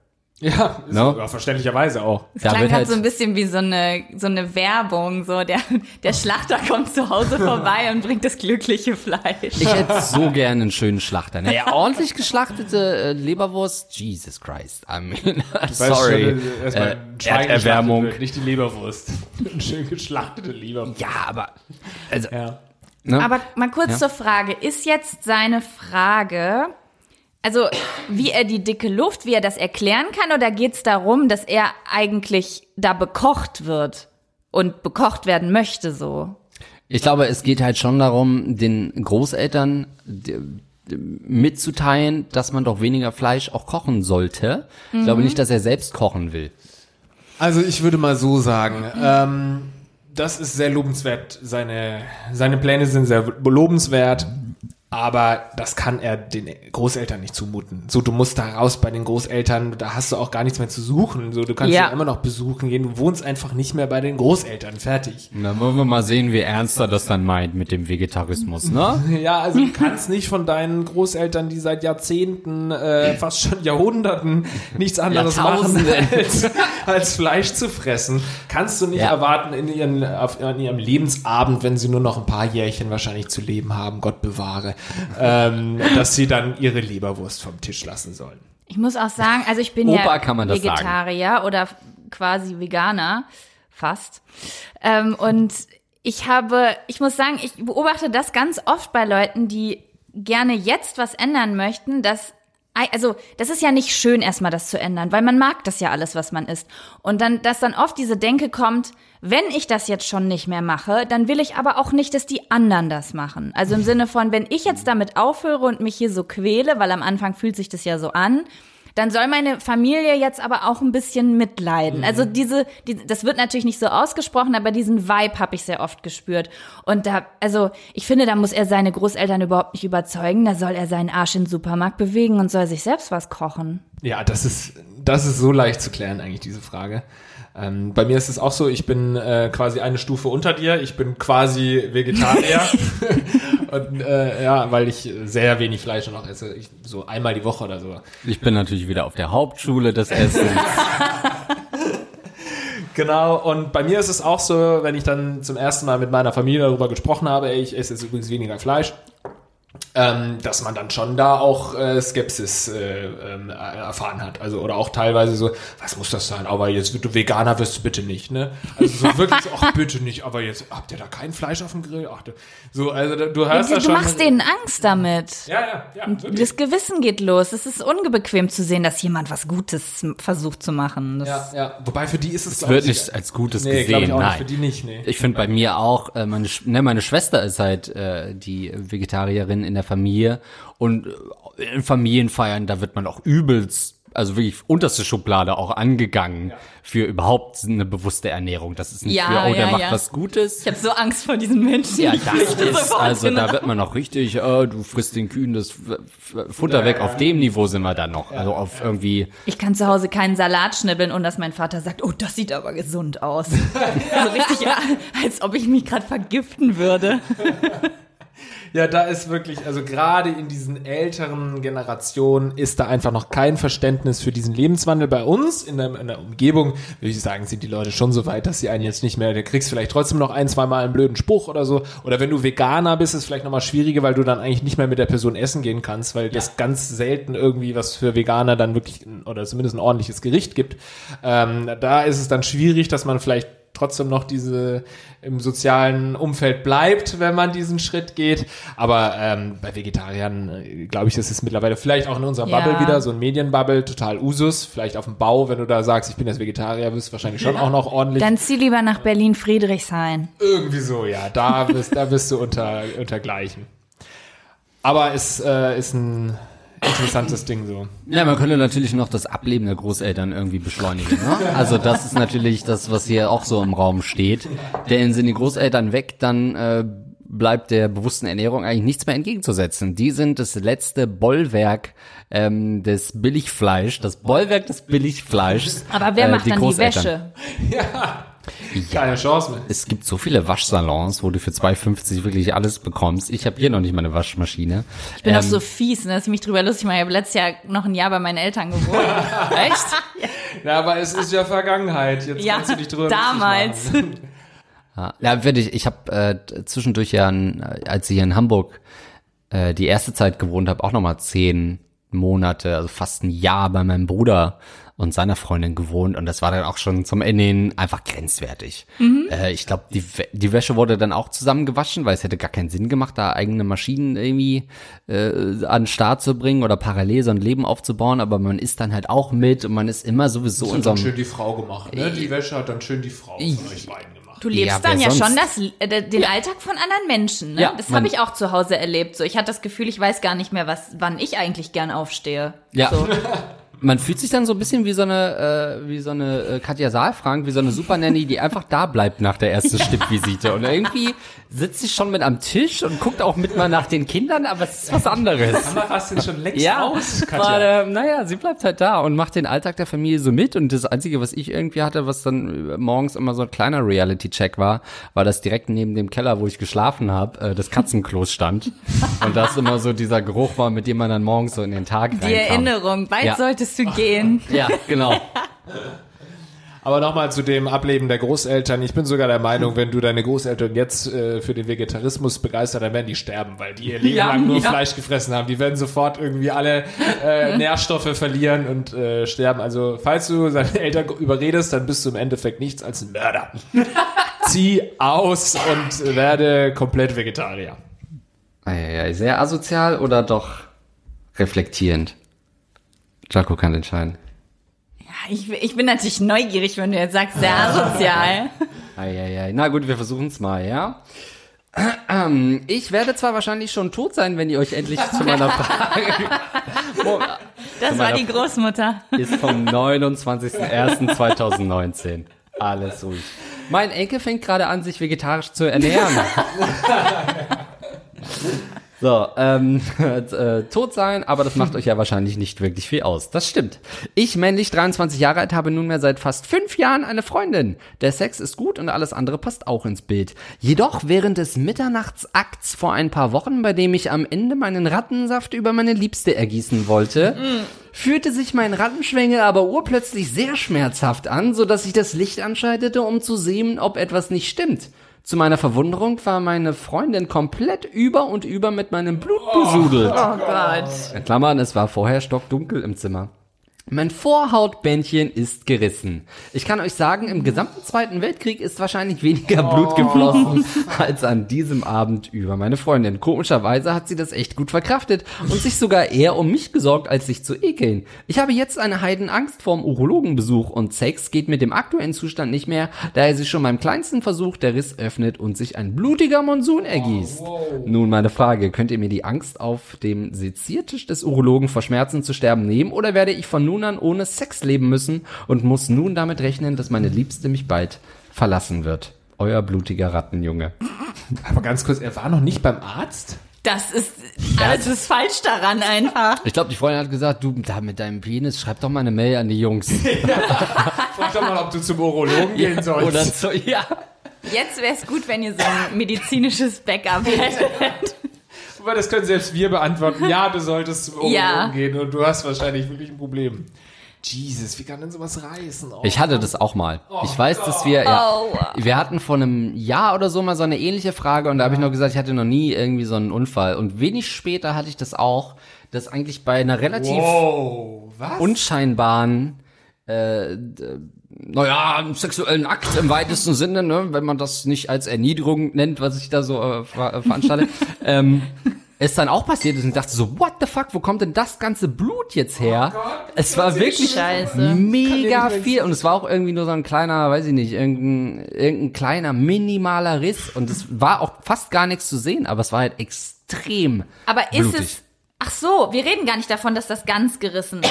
Ja, No? ja, verständlicherweise auch. Da Klang halt halt- so ein bisschen wie so eine, so eine Werbung, so der, der Schlachter kommt zu Hause vorbei und bringt das glückliche Fleisch. Ich hätte so gerne einen schönen Schlachter. Naja, ordentlich geschlachtete äh, Leberwurst, Jesus Christ. I mean, sorry. Du, erstmal Äh, wird, nicht die Leberwurst. Eine schön geschlachtete Leberwurst. Ja, aber also, Ja. ne? Aber mal kurz Ja. zur Frage. Ist jetzt seine Frage, also wie er die dicke Luft, wie er das erklären kann, oder geht es darum, dass er eigentlich da bekocht wird und bekocht werden möchte so? Ich glaube, es geht halt schon darum, den Großeltern mitzuteilen, dass man doch weniger Fleisch auch kochen sollte. Ich glaube nicht, dass er selbst kochen will. Also ich würde mal so sagen, ähm, das ist sehr lobenswert. Seine, seine Pläne sind sehr lobenswert. Aber das kann er den Großeltern nicht zumuten. So, du musst da raus bei den Großeltern, da hast du auch gar nichts mehr zu suchen. So, du kannst Ja. immer noch besuchen gehen, du wohnst einfach nicht mehr bei den Großeltern, fertig. Dann wollen wir mal sehen, wie ernst er das dann meint mit dem Vegetarismus, ne? Ja, also du kannst nicht von deinen Großeltern, die seit Jahrzehnten, äh, fast schon Jahrhunderten nichts anderes machen, als, als Fleisch zu fressen, kannst du nicht Ja. erwarten in, ihren, auf, an ihrem Lebensabend, wenn sie nur noch ein paar Jährchen wahrscheinlich zu leben haben, Gott bewahre, ähm, dass sie dann ihre Leberwurst vom Tisch lassen sollen. Ich muss auch sagen, also ich bin Opa ja kann man das Vegetarier oder f- quasi Veganer, fast. Ähm, und ich habe, ich muss sagen, ich beobachte das ganz oft bei Leuten, die gerne jetzt was ändern möchten, dass also, das ist ja nicht schön, erstmal das zu ändern, weil man mag das ja alles, was man isst. Und dann, dass dann oft diese Denke kommt, wenn ich das jetzt schon nicht mehr mache, dann will ich aber auch nicht, dass die anderen das machen. Also im Sinne von, wenn ich jetzt damit aufhöre und mich hier so quäle, weil am Anfang fühlt sich das ja so an, dann soll meine Familie jetzt aber auch ein bisschen mitleiden. Also diese, die, das wird natürlich nicht so ausgesprochen, aber diesen Vibe habe ich sehr oft gespürt. Und da, also ich finde, da muss er seine Großeltern überhaupt nicht überzeugen. Da soll er seinen Arsch in den Supermarkt bewegen und soll sich selbst was kochen. Ja, das ist, das ist so leicht zu klären, eigentlich, diese Frage. Ähm, bei mir ist es auch so, ich bin äh, quasi eine Stufe unter dir. Ich bin quasi Vegetarier. Und äh, ja, weil ich sehr wenig Fleisch noch esse. Ich, so einmal die Woche oder so. Ich bin natürlich wieder auf der Hauptschule des Essens. Genau, und bei mir ist es auch so, wenn ich dann zum ersten Mal mit meiner Familie darüber gesprochen habe, ey, ich esse jetzt übrigens weniger Fleisch, ähm, dass man dann schon da auch äh, Skepsis äh, ähm, erfahren hat. Also, oder auch teilweise so, was muss das sein? Aber jetzt, du Veganer wirst du bitte nicht, ne? Also so wirklich so, ach bitte nicht, aber jetzt habt ihr da kein Fleisch auf dem Grill? Ach, du, so, also du- du hörst Du, da schon. machst denen Angst damit. Ja, ja, ja. wirklich. Das Gewissen geht los. Es ist unbequem zu sehen, dass jemand was Gutes versucht zu machen. Das Ja, ja. Wobei für die ist es, Es wird ich, nicht als Gutes nee, gesehen, ich nein. für die nicht, nee. Ich finde bei mir auch, äh, meine, Sch- ne, meine Schwester ist halt äh, die Vegetarierin in der Familie und äh, in Familienfeiern, da wird man auch übelst, also wirklich unterste Schublade auch angegangen für überhaupt eine bewusste Ernährung. Das ist nicht Ja, für, oh, der ja, macht ja. was Gutes. Ich habe so Angst vor diesen Menschen. Ja, das ist, also genau. da wird man noch richtig, äh, du frisst den Kühen das Futter weg. Auf dem Niveau sind wir dann noch. Also auf irgendwie, Ich kann zu Hause keinen Salat schnibbeln, ohne dass mein Vater sagt, oh, das sieht aber gesund aus. also richtig, ja, als ob ich mich gerade vergiften würde. Ja, da ist wirklich, also gerade in diesen älteren Generationen ist da einfach noch kein Verständnis für diesen Lebenswandel. Bei uns in der, in der Umgebung, würde ich sagen, sind die Leute schon so weit, dass sie einen jetzt nicht mehr, du kriegst vielleicht trotzdem noch ein, zwei Mal einen blöden Spruch oder so. Oder wenn du Veganer bist, ist es vielleicht nochmal schwieriger, weil du dann eigentlich nicht mehr mit der Person essen gehen kannst, weil das ganz selten irgendwie was für Veganer dann wirklich, oder zumindest ein ordentliches Gericht gibt. Ähm, da ist es dann schwierig, dass man vielleicht trotzdem noch diese im sozialen Umfeld bleibt, wenn man diesen Schritt geht. Aber ähm, bei Vegetariern, äh, glaube ich, das ist mittlerweile vielleicht auch in unserer Ja. Bubble wieder, so ein Medienbubble, total Usus. Vielleicht auf dem Bau, wenn du da sagst, ich bin jetzt Vegetarier, wirst du wahrscheinlich schon auch noch ordentlich. Dann zieh lieber nach Berlin-Friedrichshain. Irgendwie so, ja. Da bist, da bist du unter, untergleichen. Aber es äh, ist ein interessantes Ding so. Ja, man könnte natürlich noch das Ableben der Großeltern irgendwie beschleunigen. Ne? Also das ist natürlich das, was hier auch so im Raum steht. Denn sind die Großeltern weg, dann äh, bleibt der bewussten Ernährung eigentlich nichts mehr entgegenzusetzen. Die sind das letzte Bollwerk ähm, des Billigfleisch, das Bollwerk des Billigfleischs. Aber wer äh, macht dann die Großeltern. Wäsche? Keine Chance mehr. Es gibt so viele Waschsalons, wo du für 2,50 wirklich alles bekommst. Ich habe hier noch nicht mal eine Waschmaschine. Ich bin Ähm, auch so fies, ne, dass ich mich drüber lustig mache. Ich habe letztes Jahr noch ein Jahr bei meinen Eltern gewohnt. Echt? Ja, aber es ist ja Vergangenheit. Jetzt Ja, kannst du dich drüber damals. Ja, ja wirklich. Ich habe äh, zwischendurch ja, als ich hier in Hamburg äh, die erste Zeit gewohnt habe, auch nochmal zehn Monate, also fast ein Jahr bei meinem Bruder und seiner Freundin gewohnt und das war dann auch schon zum Ende hin einfach grenzwertig. Äh, ich glaube, die, die Wäsche wurde dann auch zusammengewaschen, weil es hätte gar keinen Sinn gemacht, da eigene Maschinen irgendwie äh, an den Start zu bringen oder parallel so ein Leben aufzubauen, aber man ist dann halt auch mit und man ist immer sowieso Das in hat so dann einem schön die Frau gemacht, ne? Die Wäsche hat dann schön die Frau von euch beiden gemacht. Du lebst Ja, dann ja sonst? schon das, äh, den Alltag von anderen Menschen. Ne? Ja, das habe ich auch zu Hause erlebt. So, ich hatte das Gefühl, ich weiß gar nicht mehr, was, wann ich eigentlich gern aufstehe. Ja. So. Man fühlt sich dann so ein bisschen wie so eine, äh, wie so eine äh, Katja Saalfrank, wie so eine Supernanny, die einfach da bleibt nach der ersten Stippvisite. Und irgendwie sitzt sie schon mit am Tisch und guckt auch mit mal nach den Kindern, aber es ist was anderes. Aber hast du schon längst Ja, aus, weil, Katja. äh, naja, sie bleibt halt da und macht den Alltag der Familie so mit. Und das Einzige, was ich irgendwie hatte, was dann äh, morgens immer so ein kleiner Reality-Check war, war, dass direkt neben dem Keller, wo ich geschlafen habe, äh, das Katzenklos stand. und das immer so dieser Geruch war, mit dem man dann morgens so in den Tag Die reinkam. Erinnerung, bald Ja. Solltest du gehen. Ja, genau. Aber nochmal zu dem Ableben der Großeltern. Ich bin sogar der Meinung, wenn du deine Großeltern jetzt äh, für den Vegetarismus begeisterst, dann werden die sterben, weil die ihr Leben Ja, lang nur ja. Fleisch gefressen haben. Die werden sofort irgendwie alle äh, Nährstoffe verlieren und äh, sterben. Also falls du deine Eltern überredest, dann bist du im Endeffekt nichts als ein Mörder. Zieh aus und werde komplett Vegetarier. Sehr asozial oder doch reflektierend? Jaco kann entscheiden. Ja, ich, ich bin natürlich neugierig, wenn du jetzt sagst, sehr asozial. Eieiei. Na gut, wir versuchen es mal, ja? Ich werde zwar wahrscheinlich schon tot sein, wenn ihr euch endlich zu meiner Frage... Das war meiner die Großmutter. ist vom 29.01.2019. Alles ruhig. Mein Enkel fängt gerade an, sich vegetarisch zu ernähren. So, ähm, äh, tot sein, aber das macht euch ja wahrscheinlich nicht wirklich viel aus. Das stimmt. Ich, männlich 23 Jahre alt, habe nunmehr seit fast fünf Jahren eine Freundin. Der Sex ist gut und alles andere passt auch ins Bild. Jedoch während des Mitternachtsakts vor ein paar Wochen, bei dem ich am Ende meinen Rattensaft über meine Liebste ergießen wollte, fühlte sich mein Rattenschwengel aber urplötzlich sehr schmerzhaft an, so dass ich das Licht anschaltete, um zu sehen, ob etwas nicht stimmt. Zu meiner Verwunderung war meine Freundin komplett über und über mit meinem Blut besudelt. Oh Gott. In Klammern, es war vorher stockdunkel im Zimmer. Mein Vorhautbändchen ist gerissen. Ich kann euch sagen, im gesamten Zweiten Weltkrieg ist wahrscheinlich weniger Blut geflossen als an diesem Abend über meine Freundin. Komischerweise hat sie das echt gut verkraftet und sich sogar eher um mich gesorgt, als sich zu ekeln. Ich habe jetzt eine Heidenangst vorm Urologenbesuch und Sex geht mit dem aktuellen Zustand nicht mehr, da er sich schon beim kleinsten Versuch der Riss öffnet und sich ein blutiger Monsun ergießt. Nun meine Frage, könnt ihr mir die Angst auf dem Seziertisch des Urologen vor Schmerzen zu sterben nehmen oder werde ich von nun an ohne Sex leben müssen und muss nun damit rechnen, dass meine Liebste mich bald verlassen wird? Euer blutiger Rattenjunge. Aber ganz kurz, er war noch nicht beim Arzt? Das ist, alles ist falsch daran einfach. Ich glaube, die Freundin hat gesagt, du da mit deinem Penis, schreib doch mal eine Mail an die Jungs. Frag doch mal, ob du zum Urologen gehen sollst. Oder so, ja. Jetzt wäre es gut, wenn ihr so ein medizinisches Backup hättet. Aber das können selbst wir beantworten. Ja, du solltest zum Urologen Ja. gehen und du hast wahrscheinlich wirklich ein Problem. Jesus, wie kann denn sowas reißen? Oh. Ich hatte das auch mal. Ich weiß, dass wir, ja, Oh. wir hatten vor einem Jahr oder so mal so eine ähnliche Frage und da habe ich noch gesagt, ich hatte noch nie irgendwie so einen Unfall. Und wenig später hatte ich das auch, dass eigentlich bei einer relativ Wow, unscheinbaren, äh, naja, einen sexuellen Akt im weitesten Sinne, ne, wenn man das nicht als Erniedrigung nennt, was ich da so äh, ver äh, veranstalte, ähm, es dann auch passiert ist und ich dachte so, what the fuck, wo kommt denn das ganze Blut jetzt her? es war wirklich Scheiße. mega viel und es war auch irgendwie nur so ein kleiner, weiß ich nicht, irgendein, irgendein kleiner minimaler Riss und es war auch fast gar nichts zu sehen, aber es war halt extrem Aber ist blutig. es. Ach so, wir reden gar nicht davon, dass das ganz gerissen ist.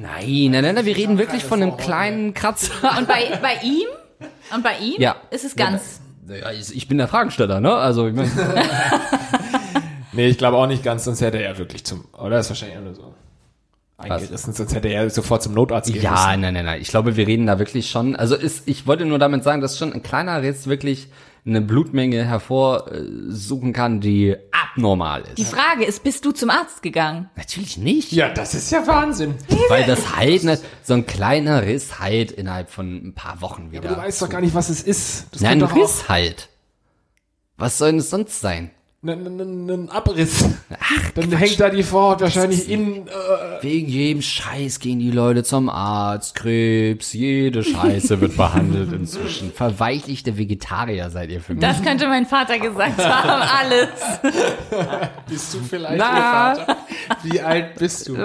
Nein, nein, nein, nein, wir reden wirklich von einem kleinen Kratzer. Und bei, bei ihm? Und bei ihm? Ja. Ist es ganz. Ja, ich bin der Fragesteller, ne? Also ich mein, Nee, ich glaube auch nicht ganz, sonst hätte er wirklich zum, oder? ist wahrscheinlich auch nur so eingerissen, sonst hätte er sofort zum Notarzt gehen ja, müssen. nein, nein, nein. Ich glaube, wir reden da wirklich schon. Also ist, ich wollte nur damit sagen, dass schon ein kleiner Riss wirklich eine Blutmenge hervorsuchen kann, die abnormal ist. Die Frage ist, bist du zum Arzt gegangen? Natürlich nicht. Ja, das ist ja Wahnsinn. Weil das halt, ne, so ein kleiner Riss halt innerhalb von ein paar Wochen wieder. Du weißt doch gar nicht, was es ist. Das Nein, ein Riss halt. Was soll denn es sonst sein? Ein, ein, ein Abriss. Dann hängt da die Vorhaut wahrscheinlich in, äh, Wegen jedem Scheiß gehen die Leute zum Arzt, Krebs, jede Scheiße wird behandelt inzwischen. Verweichlichte Vegetarier seid ihr für mich. Das könnte mein Vater gesagt haben, alles. bist du vielleicht Na. ihr Vater? Wie alt bist du?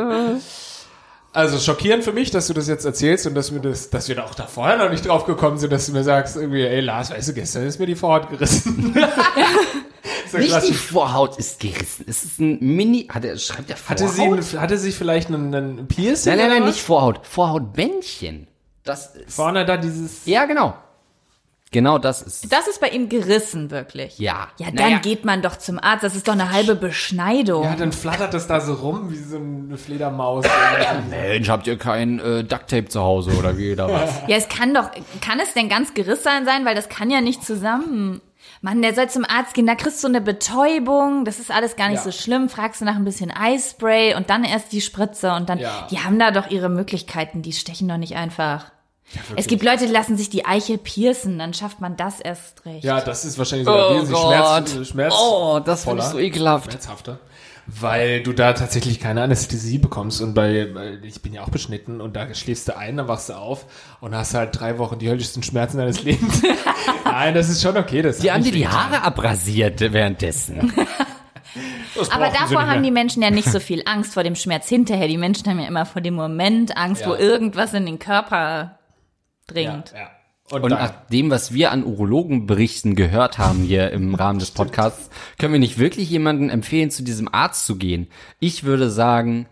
Also schockierend für mich, dass du das jetzt erzählst und dass wir das, dass wir da auch da vorher noch nicht drauf gekommen sind, dass du mir sagst, irgendwie, ey Lars, weißt du, gestern ist mir die Vorhaut gerissen. Nicht die klassisch. Vorhaut ist gerissen. Es ist ein Mini. Hat er, schreibt er Vorhaut? Hatte sie, ein- hatte sie vielleicht einen, einen Piercing? nein, nein, nein, nicht Vorhaut. Vorhautbändchen. Das ist. Vorne da dieses. Ja, genau. Genau das ist. Das ist bei ihm gerissen, wirklich. Ja. Ja, dann Naja. geht man doch zum Arzt. Das ist doch eine halbe Beschneidung. Ja, dann flattert das da so rum wie so eine Fledermaus. Mensch, habt ihr kein äh, Ducktape zu Hause oder wie oder was? Ja, es kann doch, kann es denn ganz gerissen sein, weil das kann ja nicht zusammen. Mann, der soll zum Arzt gehen, da kriegst du eine Betäubung, das ist alles gar nicht Ja. so schlimm, fragst du nach ein bisschen Eispray und dann erst die Spritze und dann, Ja. die haben da doch ihre Möglichkeiten, die stechen doch nicht einfach. es gibt Leute, die lassen sich die Eichel piercen, dann schafft man das erst recht. Ja, das ist wahrscheinlich sogar Oh wesentlich Gott. Schmerz, Schmerz Oh, das finde ich so ekelhaft. Schmerzhafter. Weil du da tatsächlich keine Anästhesie bekommst und bei, ich bin ja auch beschnitten und da schläfst du ein, dann wachst du auf und hast halt drei Wochen die höllischsten Schmerzen deines Lebens. Nein, das ist schon okay. Das Die haben dir die. Haare abrasiert währenddessen. Aber davor haben die Menschen ja nicht so viel Angst vor dem Schmerz hinterher. Die Menschen haben ja immer vor dem Moment Angst, wo Ja. irgendwas in den Körper dringt. Ja, ja. Und, Und nach dem, was wir an Urologenberichten gehört haben hier im Rahmen des Podcasts, können wir nicht wirklich jemanden empfehlen, zu diesem Arzt zu gehen. Ich würde sagen,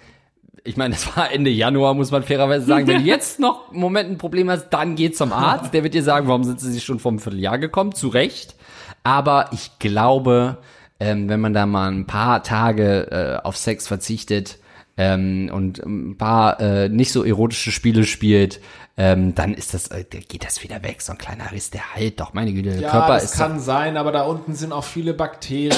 ich meine, das war Ende Januar, muss man fairerweise sagen. Wenn du jetzt noch im Moment ein Problem hast, dann geh zum Arzt. Der wird dir sagen, warum sind sie schon vor einem Vierteljahr gekommen? Zu Recht. Aber ich glaube, ähm, wenn man da mal ein paar Tage äh, auf Sex verzichtet ähm, und ein paar äh, nicht so erotische Spiele spielt, ähm, dann ist das, äh, geht das wieder weg. So ein kleiner Riss, der heilt doch. Meine Güte, der ja, Körper das ist kann sein, aber da unten sind auch viele Bakterien.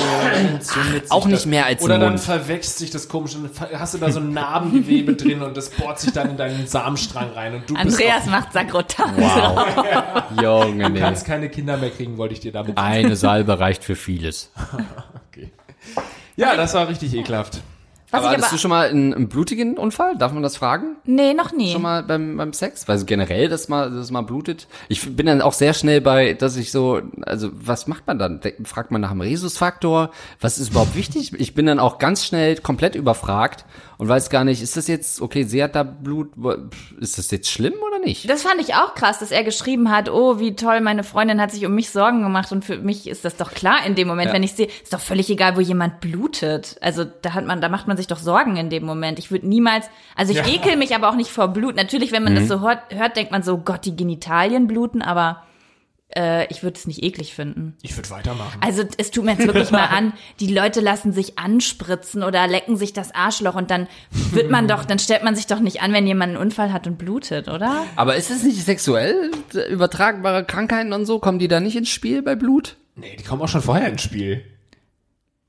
sich auch nicht das. mehr als Oder im dann Mund. verwächst sich das komisch und dann hast du da so ein Narbengewebe drin und das bohrt sich dann in deinen Samenstrang rein und du Andreas bist macht Sakrotan. Wow. Junge, nee. kannst keine Kinder mehr kriegen, wollte ich dir damit Eine Salbe reicht für vieles. Okay. Ja, das war richtig ekelhaft. Was Aber hattest du schon mal einen, einen blutigen Unfall? Darf man das fragen? nee, noch nie. Schon mal beim, beim Sex? Weil so generell, dass mal, dass mal blutet. Ich bin dann auch sehr schnell bei, dass ich so, also was macht man dann? Fragt man nach dem Rhesusfaktor? Was ist überhaupt wichtig? Ich bin dann auch ganz schnell komplett überfragt und weiß gar nicht, ist das jetzt, okay, sie hat da Blut, ist das jetzt schlimm oder nicht? Das fand ich auch krass, dass er geschrieben hat, oh, wie toll, meine Freundin hat sich um mich Sorgen gemacht und für mich ist das doch klar in dem Moment, Ja. wenn ich sehe, ist doch völlig egal, wo jemand blutet. Also da hat man, da macht man sich doch Sorgen in dem Moment. Ich würde niemals, also ich Ja. ekel mich aber auch nicht vor Blut. Natürlich, wenn man das so hört, hört, denkt man so, Gott, die Genitalien bluten, aber äh, ich würde es nicht eklig finden. Ich würde weitermachen. Also es tut mir jetzt wirklich mal an, die Leute lassen sich anspritzen oder lecken sich das Arschloch und dann wird man doch, dann stellt man sich doch nicht an, wenn jemand einen Unfall hat und blutet, oder? Aber ist es nicht sexuell übertragbare Krankheiten und so? Kommen die da nicht ins Spiel bei Blut? Nee, die kommen auch schon vorher ins Spiel.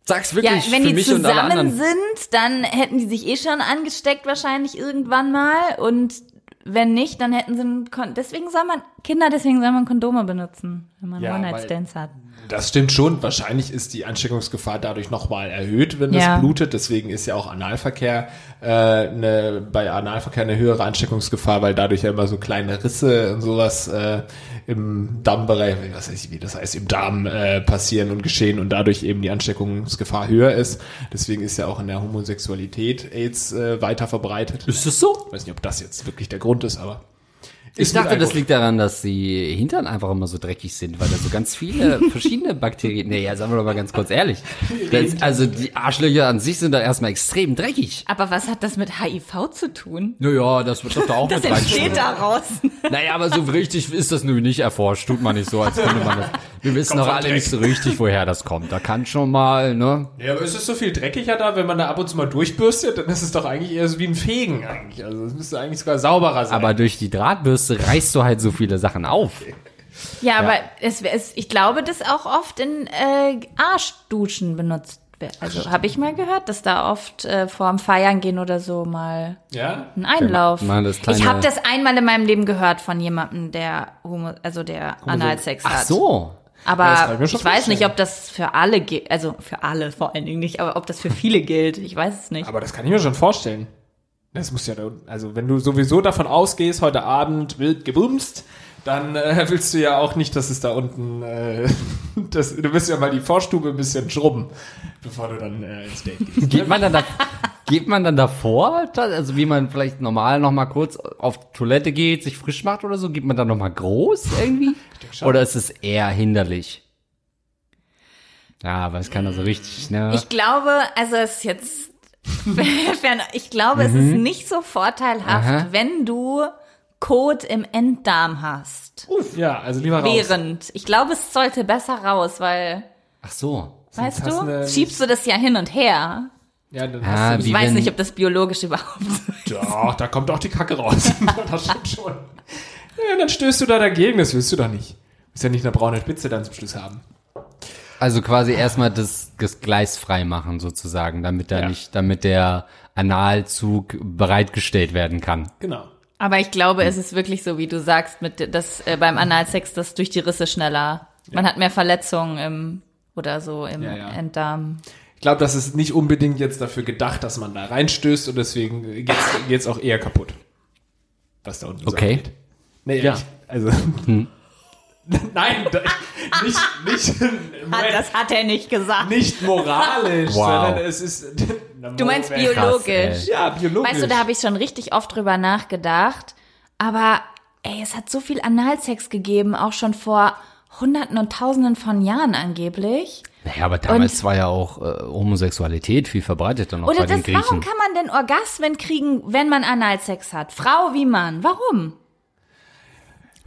Sag's Ja, wirklich wenn für die mich und alle zusammen anderen. sind, dann hätten die sich eh schon angesteckt wahrscheinlich irgendwann mal und wenn nicht, dann hätten sie ein Kon deswegen soll man Kinder, deswegen soll man Kondome benutzen, wenn man Ja, One-Night-Stands hat. Das stimmt schon. Wahrscheinlich ist die Ansteckungsgefahr dadurch nochmal erhöht, wenn Ja. das blutet. Deswegen ist ja auch Analverkehr äh, eine, bei Analverkehr eine höhere Ansteckungsgefahr, weil dadurch ja immer so kleine Risse und sowas äh, im Darmbereich, was weiß ich, wie das heißt, im Darm äh, passieren und geschehen und dadurch eben die Ansteckungsgefahr höher ist. Deswegen ist ja auch in der Homosexualität AIDS äh, weiter verbreitet. Ist es so? Ich weiß nicht, ob das jetzt wirklich der Grund ist, aber Ich dachte, das liegt daran, dass die Hintern einfach immer so dreckig sind, weil da so ganz viele verschiedene Bakterien. Nee, ja, sagen wir doch mal ganz kurz ehrlich. Das, also die Arschlöcher an sich sind da erstmal extrem dreckig. Aber was hat das mit HIV zu tun? Naja, das wird doch da auch Das mit entsteht daraus. Naja, aber so richtig ist das nun nicht erforscht. Tut man nicht so, als könnte man das. Wir wissen doch alle Dreck. nicht so richtig, woher das kommt. Da kann schon mal, ne? Ja, aber ist es so viel dreckiger da, wenn man da ab und zu mal durchbürstet, dann ist es doch eigentlich eher so wie ein Fegen eigentlich. Also es müsste eigentlich sogar sauberer sein. Aber durch die Drahtbürste reißt du halt so viele Sachen auf. Ja, aber es, es, ich glaube, das auch oft in äh, Arschduschen benutzt wird. Also habe ich mal gehört, dass da oft äh, vorm Feiern gehen oder so mal ja? ein Einlauf. mal kleine- ich habe das einmal in meinem Leben gehört von jemandem, der Homo, also der Analsex hat. Ach so. Aber Ja, ich weiß nicht, ob das für alle gilt, also für alle vor allen Dingen nicht, aber ob das für viele gilt. Ich weiß es nicht. Aber das kann ich mir schon vorstellen. Das muss ja, also wenn du sowieso davon ausgehst, heute Abend wild gebumst, dann äh, willst du ja auch nicht, dass es da unten, äh, das, du willst ja mal die Vorstube ein bisschen schrubben, bevor du dann äh, ins Date gehst. Geht man dann da, geht man dann davor, also wie man vielleicht normal noch mal kurz auf Toilette geht, sich frisch macht oder so, geht man dann noch mal groß irgendwie? Oder ist es eher hinderlich? Ja, aber es kann also richtig, ne? Ich glaube, also es ist jetzt, ich glaube, es ist nicht so vorteilhaft, Aha. wenn du Kot im Enddarm hast. Ja, also lieber raus. Während. Ich glaube, es sollte besser raus, weil, Ach so. weißt du, eine- schiebst du das ja hin und her. Ja, dann Ah, hast du, Ich weiß wenn- nicht, ob das biologisch überhaupt so doch, da kommt auch die Kacke raus. das stimmt schon. Ja, dann stößt du da dagegen, das willst du doch nicht. Du willst ja nicht eine braune Spitze dann zum Schluss haben. Also quasi erstmal das, das Gleis frei machen sozusagen, damit da Ja. nicht, damit der Analzug bereitgestellt werden kann. Genau. Aber ich glaube, es ist wirklich so, wie du sagst, mit dass äh, beim Analsex das durch die Risse schneller. Man hat mehr Verletzungen im oder so im Ja, ja. Enddarm. Ich glaube, das ist nicht unbedingt jetzt dafür gedacht, dass man da reinstößt und deswegen geht's, geht's auch eher kaputt. Was da unten Okay. so abgeht. Nee, Ja. ich, also. Nein, da, nicht, nicht, Hat, das hat er nicht gesagt. nicht moralisch, Wow. sondern es ist. Du meinst Krass, biologisch. ey. Ja, biologisch. Weißt du, da habe ich schon richtig oft drüber nachgedacht. Aber ey, es hat so viel Analsex gegeben, auch schon vor Hunderten und Tausenden von Jahren angeblich. Naja, aber damals war ja auch äh, Homosexualität viel verbreiteter noch Oder bei den das, warum Griechen. kann man denn Orgasmen kriegen, wenn man Analsex hat? Frau wie Mann. Warum?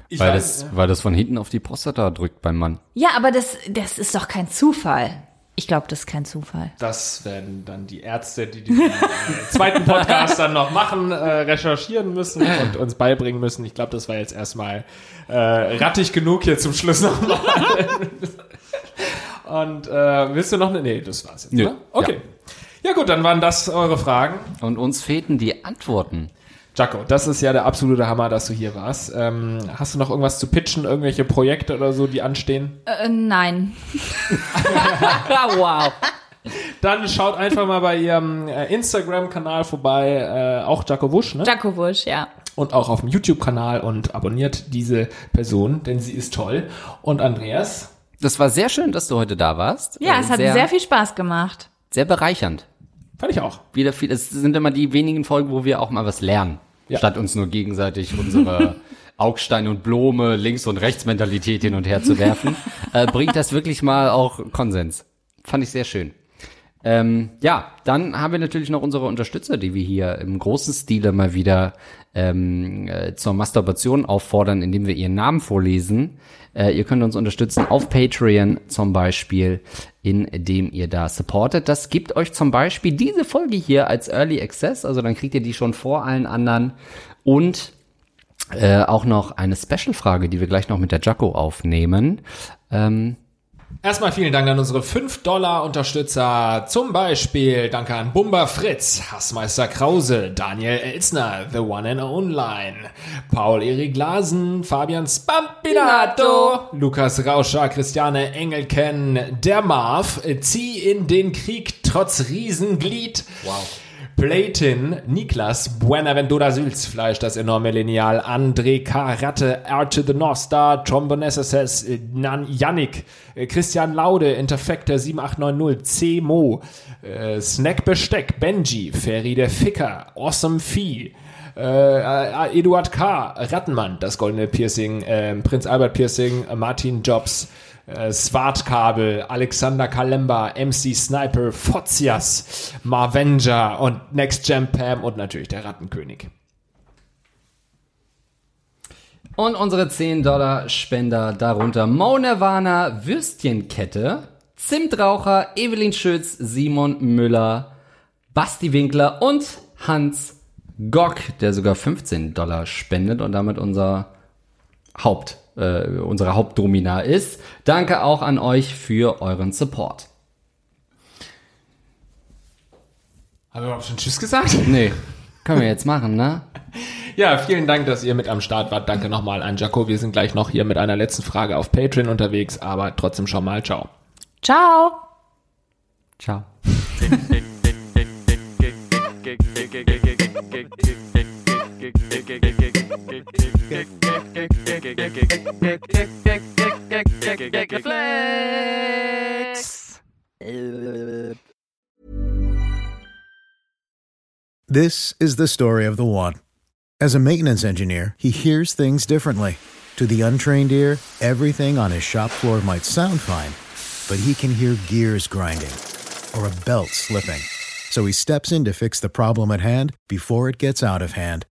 Ich Weil weiß, das, weil das von hinten auf die Prostata drückt beim Mann. Ja, aber das, das ist doch kein Zufall. Ich glaube, das ist kein Zufall. Das werden dann die Ärzte, die den äh, zweiten Podcast dann noch machen, äh, recherchieren müssen und uns beibringen müssen. Ich glaube, das war jetzt erstmal äh, rattig genug hier zum Schluss nochmal. und äh, willst du noch eine? Nee, das war's jetzt. Nö, Ne? Okay. Ja. gut, dann waren das eure Fragen. Und uns fehlten die Antworten. Jaco, das ist ja der absolute Hammer, dass du hier warst. Ähm, hast du noch irgendwas zu pitchen, irgendwelche Projekte oder so, die anstehen? Äh, nein. wow. Dann schaut einfach mal bei ihrem äh, Instagram-Kanal vorbei, äh, auch Jaco Wusch, ne? Jaco Wusch, ja. und auch auf dem YouTube-Kanal und abonniert diese Person, denn sie ist toll. Und Andreas, Das war sehr schön, dass du heute da warst. Ja, Äh, es hat sehr, viel Spaß gemacht. sehr bereichernd. fand ich auch. Wieder viel, es sind immer die wenigen Folgen, wo wir auch mal was lernen. Ja. Statt uns nur gegenseitig unsere Augstein und Blome, Links- und Rechtsmentalität hin und her zu werfen, äh, bringt das wirklich mal auch Konsens. Fand ich sehr schön. Ähm, ja, dann haben wir natürlich noch unsere Unterstützer, die wir hier im großen Stile mal wieder ähm, äh, zur Masturbation auffordern, indem wir ihren Namen vorlesen. Äh, ihr könnt uns unterstützen auf Patreon zum Beispiel, indem ihr da supportet. Das gibt euch zum Beispiel diese Folge hier als Early Access, also dann kriegt ihr die schon vor allen anderen und äh, auch noch eine Special-Frage, die wir gleich noch mit der Jaco aufnehmen. Ähm, Erstmal vielen Dank an unsere 5-Dollar-Unterstützer. Zum Beispiel danke an Bumba Fritz, Hassmeister Krause, Daniel Elsner, The One and Online, Paul-Erik Lasen, Fabian Spampinato, Lukas Rauscher, Christiane Engelken, der Marv, Zieh in den Krieg trotz Riesenglied. Wow. Platin, Niklas, Buenaventura Sülzfleisch, das enorme Lineal, André K. Ratte, R to the North Star, Trombone SSS, äh, Nan Yannick, äh, Christian Laude, Interfector 7890, C. Mo, äh, Snack Besteck, Benji, Ferry der Ficker, Awesome äh, Eduard K., Rattenmann, das goldene Piercing, äh, Prinz Albert Piercing, Martin Jobs, äh, Swartkabel, Alexander Kalemba, MC Sniper, Fozias, Marvenger und Next Jam Pam und natürlich der Rattenkönig. Und unsere 10 Dollar Spender darunter Mo Nirvana, Würstchenkette, Zimtraucher, Evelyn Schütz, Simon Müller, Basti Winkler und Hans Gock, der sogar 15 Dollar spendet und damit unser Haupt, äh, unsere Hauptdomina ist. Danke auch an euch für euren Support. Haben wir überhaupt schon Tschüss gesagt? Nee, können wir jetzt machen, ne? Ja, vielen Dank, dass ihr mit am Start wart. Danke nochmal an Jaco. Wir sind gleich noch hier mit einer letzten Frage auf Patreon unterwegs, aber trotzdem schon mal ciao. Ciao. Ciao. This is the story of the one. As a maintenance engineer, he hears things differently. To the untrained ear, everything on his shop floor might sound fine, but he can hear gears grinding or a belt slipping. So he steps in to fix the problem at hand before it gets out of hand.